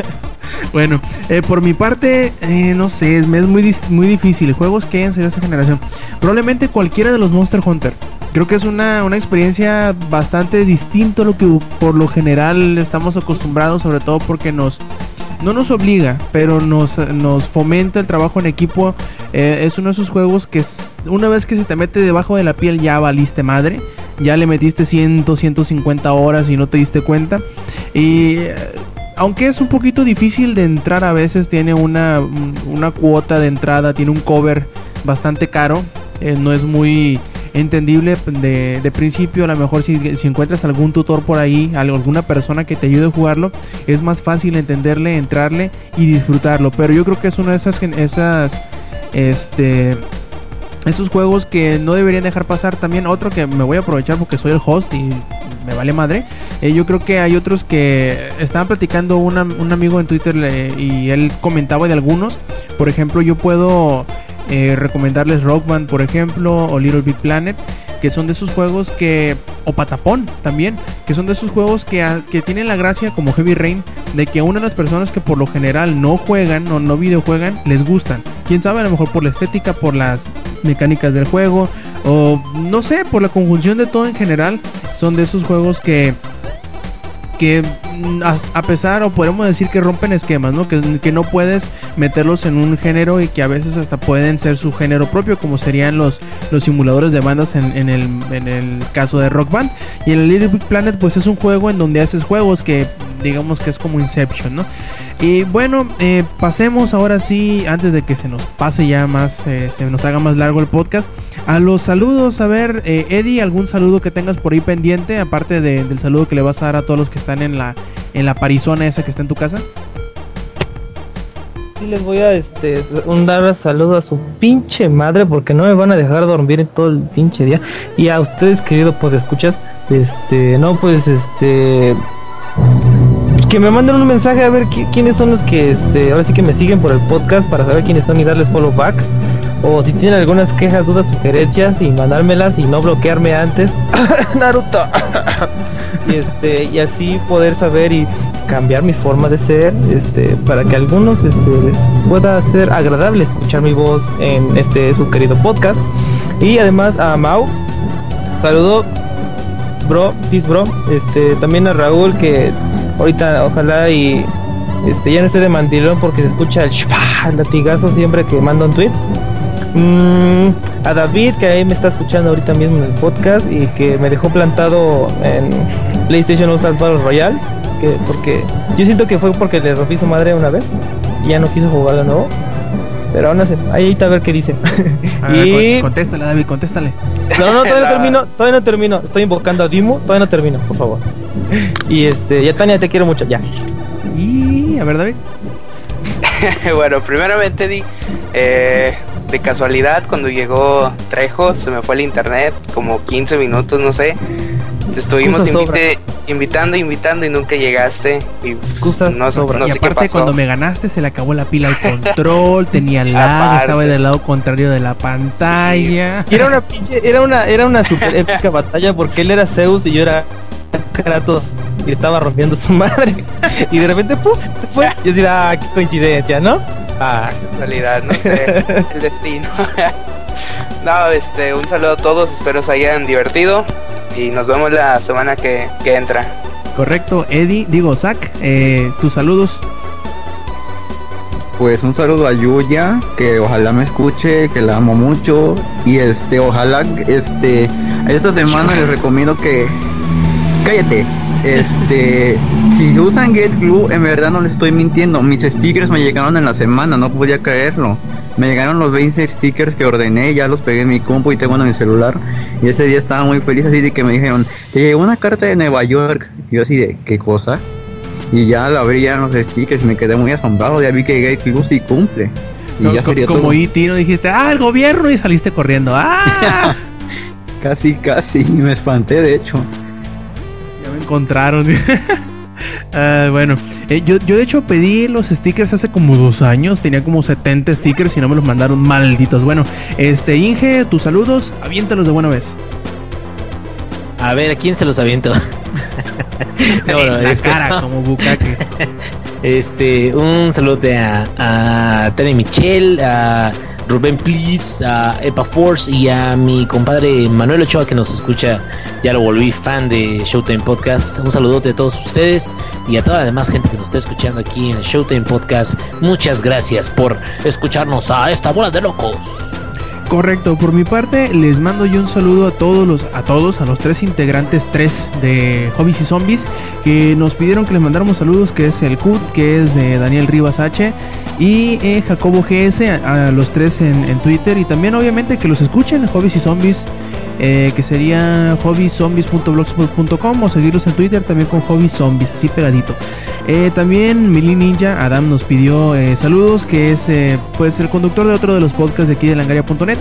bueno, eh, por mi parte, eh, no sé, es, me es muy, muy difícil. Juegos que hayan salido esta generación. Probablemente cualquiera de los Monster Hunter. Creo que es una, una experiencia bastante distinta a lo que por lo general estamos acostumbrados, sobre todo porque nos no nos obliga, pero nos, nos fomenta el trabajo en equipo. Eh, es uno de esos juegos que es, una vez que se te mete debajo de la piel ya valiste madre. Ya le metiste 100, 150 horas y no te diste cuenta. Y eh, aunque es un poquito difícil de entrar a veces, tiene una, una cuota de entrada, tiene un cover bastante caro. eh, no es muy entendible de, de principio. A lo mejor si, si encuentras algún tutor por ahí, al- alguna persona que te ayude a jugarlo, es más fácil entenderle, entrarle y disfrutarlo. Pero yo creo que es una de esas, esas este, esos juegos que no deberían dejar pasar. También otro que me voy a aprovechar porque soy el host y me vale madre. Eh, yo creo que hay otros que estaban platicando un amigo en Twitter le- y él comentaba de algunos. Por ejemplo, yo puedo eh, recomendarles Rock Band, por ejemplo, o Little Big Planet. Que son de esos juegos que. O Patapón también. Que son de esos juegos que, a- que tienen la gracia, como Heavy Rain, de que a una de las personas que por lo general no juegan o no videojuegan, les gustan. Quién sabe, a lo mejor por la estética, por las mecánicas del juego, o no sé, por la conjunción de todo en general, son de esos juegos que que mm, a, pesar o podemos decir que rompen esquemas, ¿no? Que, no puedes meterlos en un género y que a veces hasta pueden ser su género propio, como serían los, los simuladores de bandas en, el, en el caso de Rock Band. Y el Little Big Planet pues es un juego en donde haces juegos que digamos que es como Inception, ¿no? Y bueno, eh, pasemos ahora sí, antes de que se nos pase ya más, eh, se nos haga más largo el podcast, a los saludos. A ver, eh, Eddie, algún saludo que tengas por ahí pendiente, aparte del saludo que le vas a dar a todos los que están en la, en la parizona esa que está en tu casa. Sí, les voy a este, un dar saludo a su pinche madre porque no me van a dejar dormir todo el pinche día. Y a ustedes, querido, pues escuchas, este, no, pues este que me manden un mensaje a ver quiénes son los que este, ahora sí que me siguen por el podcast para saber quiénes son y darles follow back. O si tienen algunas quejas, dudas, sugerencias y mandármelas y no bloquearme antes. Naruto. y este, y así poder saber y cambiar mi forma de ser, este, para que a algunos este, les pueda ser agradable escuchar mi voz en este su querido podcast. Y además a Mau, saludo, bro, peace bro. Este, también a Raúl que ahorita ojalá y este ya no esté de mandilón porque se escucha el, latigazo siempre que mando un tweet. Mm, a David que ahí me está escuchando ahorita mismo en el podcast y que me dejó plantado en PlayStation All Battle Royale que porque yo siento que fue porque le rompí su madre una vez y ya no quiso jugar de nuevo pero aún así, ahí está a ver qué dice. y... Contéstale, David, contéstale. No, no, todavía no termino, todavía no termino. Estoy invocando a Dimu, todavía no termino, por favor. Y este, ya Tania, te quiero mucho, ya. Y a ver, David. bueno, primeramente di, eh, de casualidad cuando llegó Trejo, se me fue el internet, como 15 minutos, no sé. Te estuvimos invitando, invitando y nunca llegaste. Y Excusas no, y aparte cuando me ganaste se le acabó la pila al control, tenía lag, estaba del lado contrario de la pantalla. era una pinche, era una, era una super épica batalla porque él era Zeus y yo era Kratos y estaba rompiendo su madre. Y de repente, ¡pum! se fue. Y yo decía, ah, qué coincidencia, ¿no? Ah, casualidad, no sé, el destino. no, este, un saludo a todos, espero se hayan divertido y nos vemos la semana que, entra. Correcto, Eddie, digo, Zach, eh, tus saludos. Pues un saludo a Yuya, que ojalá me escuche, que la amo mucho. Y este, ojalá, este, esta semana les recomiendo que. Cállate. Este, si usan Get Glue, en verdad no les estoy mintiendo. Mis stickers me llegaron en la semana, no podía creerlo. Me llegaron los 20 stickers que ordené, ya los pegué en mi compu y tengo en mi celular. Y ese día estaba muy feliz así de que me dijeron, te llegó una carta de Nueva York. Y yo así de, ¿qué cosa? Y ya la abrí ya los stickers y me quedé muy asombrado. Ya vi que Gate Glue sí cumple. Y ya sería como todo. E ¿no? dijiste, ah, el gobierno y saliste corriendo. ¡Ah! casi, casi, me espanté de hecho. Encontraron. Ah, bueno, eh, yo, yo de hecho pedí los stickers hace como dos años. Tenía como 70 stickers y no me los mandaron malditos. Bueno, este Inge, tus saludos, aviéntalos de buena vez. A ver, ¿a quién se los aviento? no, no, es cara como bucaque. Este, un saludo a, a Tere Michelle, a Rubén Please, a Epa Force y a mi compadre Manuel Ochoa que nos escucha. Ya lo volví fan de Showtime Podcast. Un saludote a todos ustedes y a toda la demás gente que nos está escuchando aquí en Showtime Podcast. Muchas gracias por escucharnos a esta bola de locos. Correcto, por mi parte les mando yo un saludo a todos los a todos, a los tres integrantes tres de Hobbies y Zombies que nos pidieron que les mandáramos saludos, que es el CUT, que es de Daniel Rivas H y eh, Jacobo GS, a, los tres en, Twitter y también obviamente que los escuchen Hobbies y Zombies eh, que sería hobbyzombies.blogspot.com o seguirlos en Twitter también con Hobby Zombies, así pegadito. Eh, también Mili Ninja, Adam nos pidió eh, saludos, que es pues el conductor de otro de los podcasts de aquí de langaria.net.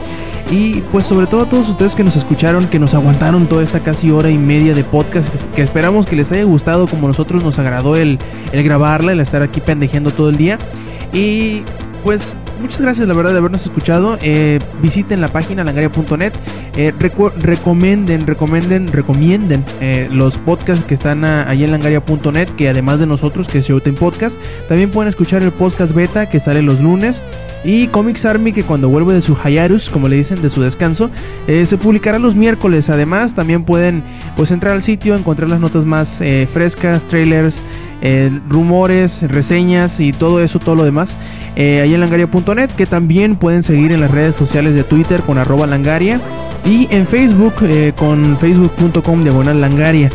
Y pues sobre todo a todos ustedes que nos escucharon, que nos aguantaron toda esta casi hora y media de podcast, que, esperamos que les haya gustado como nosotros nos agradó el, el grabarla, el estar aquí pendejeando todo el día. Y pues muchas gracias la verdad de habernos escuchado. Eh, visiten la página langaria.net. Eh, recomienden, recomienden, recomienden eh, los podcasts que están ahí en langaria.net, que además de nosotros, que es Showtime Podcast, también pueden escuchar el podcast beta que sale los lunes. Y Comics Army que cuando vuelve de su Hayarus, como le dicen, de su descanso, eh, se publicará los miércoles. Además, también pueden pues entrar al sitio, encontrar las notas más eh, frescas, trailers, eh, rumores, reseñas y todo eso, todo lo demás, ahí en langaria.net, que también pueden seguir en las redes sociales de Twitter con arroba langaria y en Facebook con facebook.com diagonal langaria.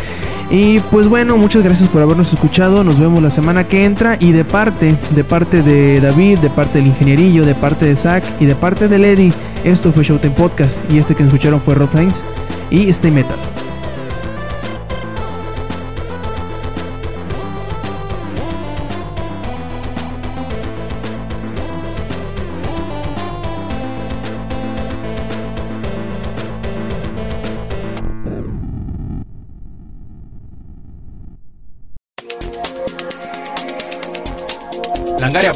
Y pues bueno, muchas gracias por habernos escuchado. Nos vemos la semana que entra. Y de parte, de parte de David, de parte del ingenierillo, de parte de Zach y de parte de Lady, esto fue Showtime Podcast. Y este que escucharon fue Rob Hines y Stay Metal.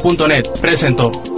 Langaria.net presentó.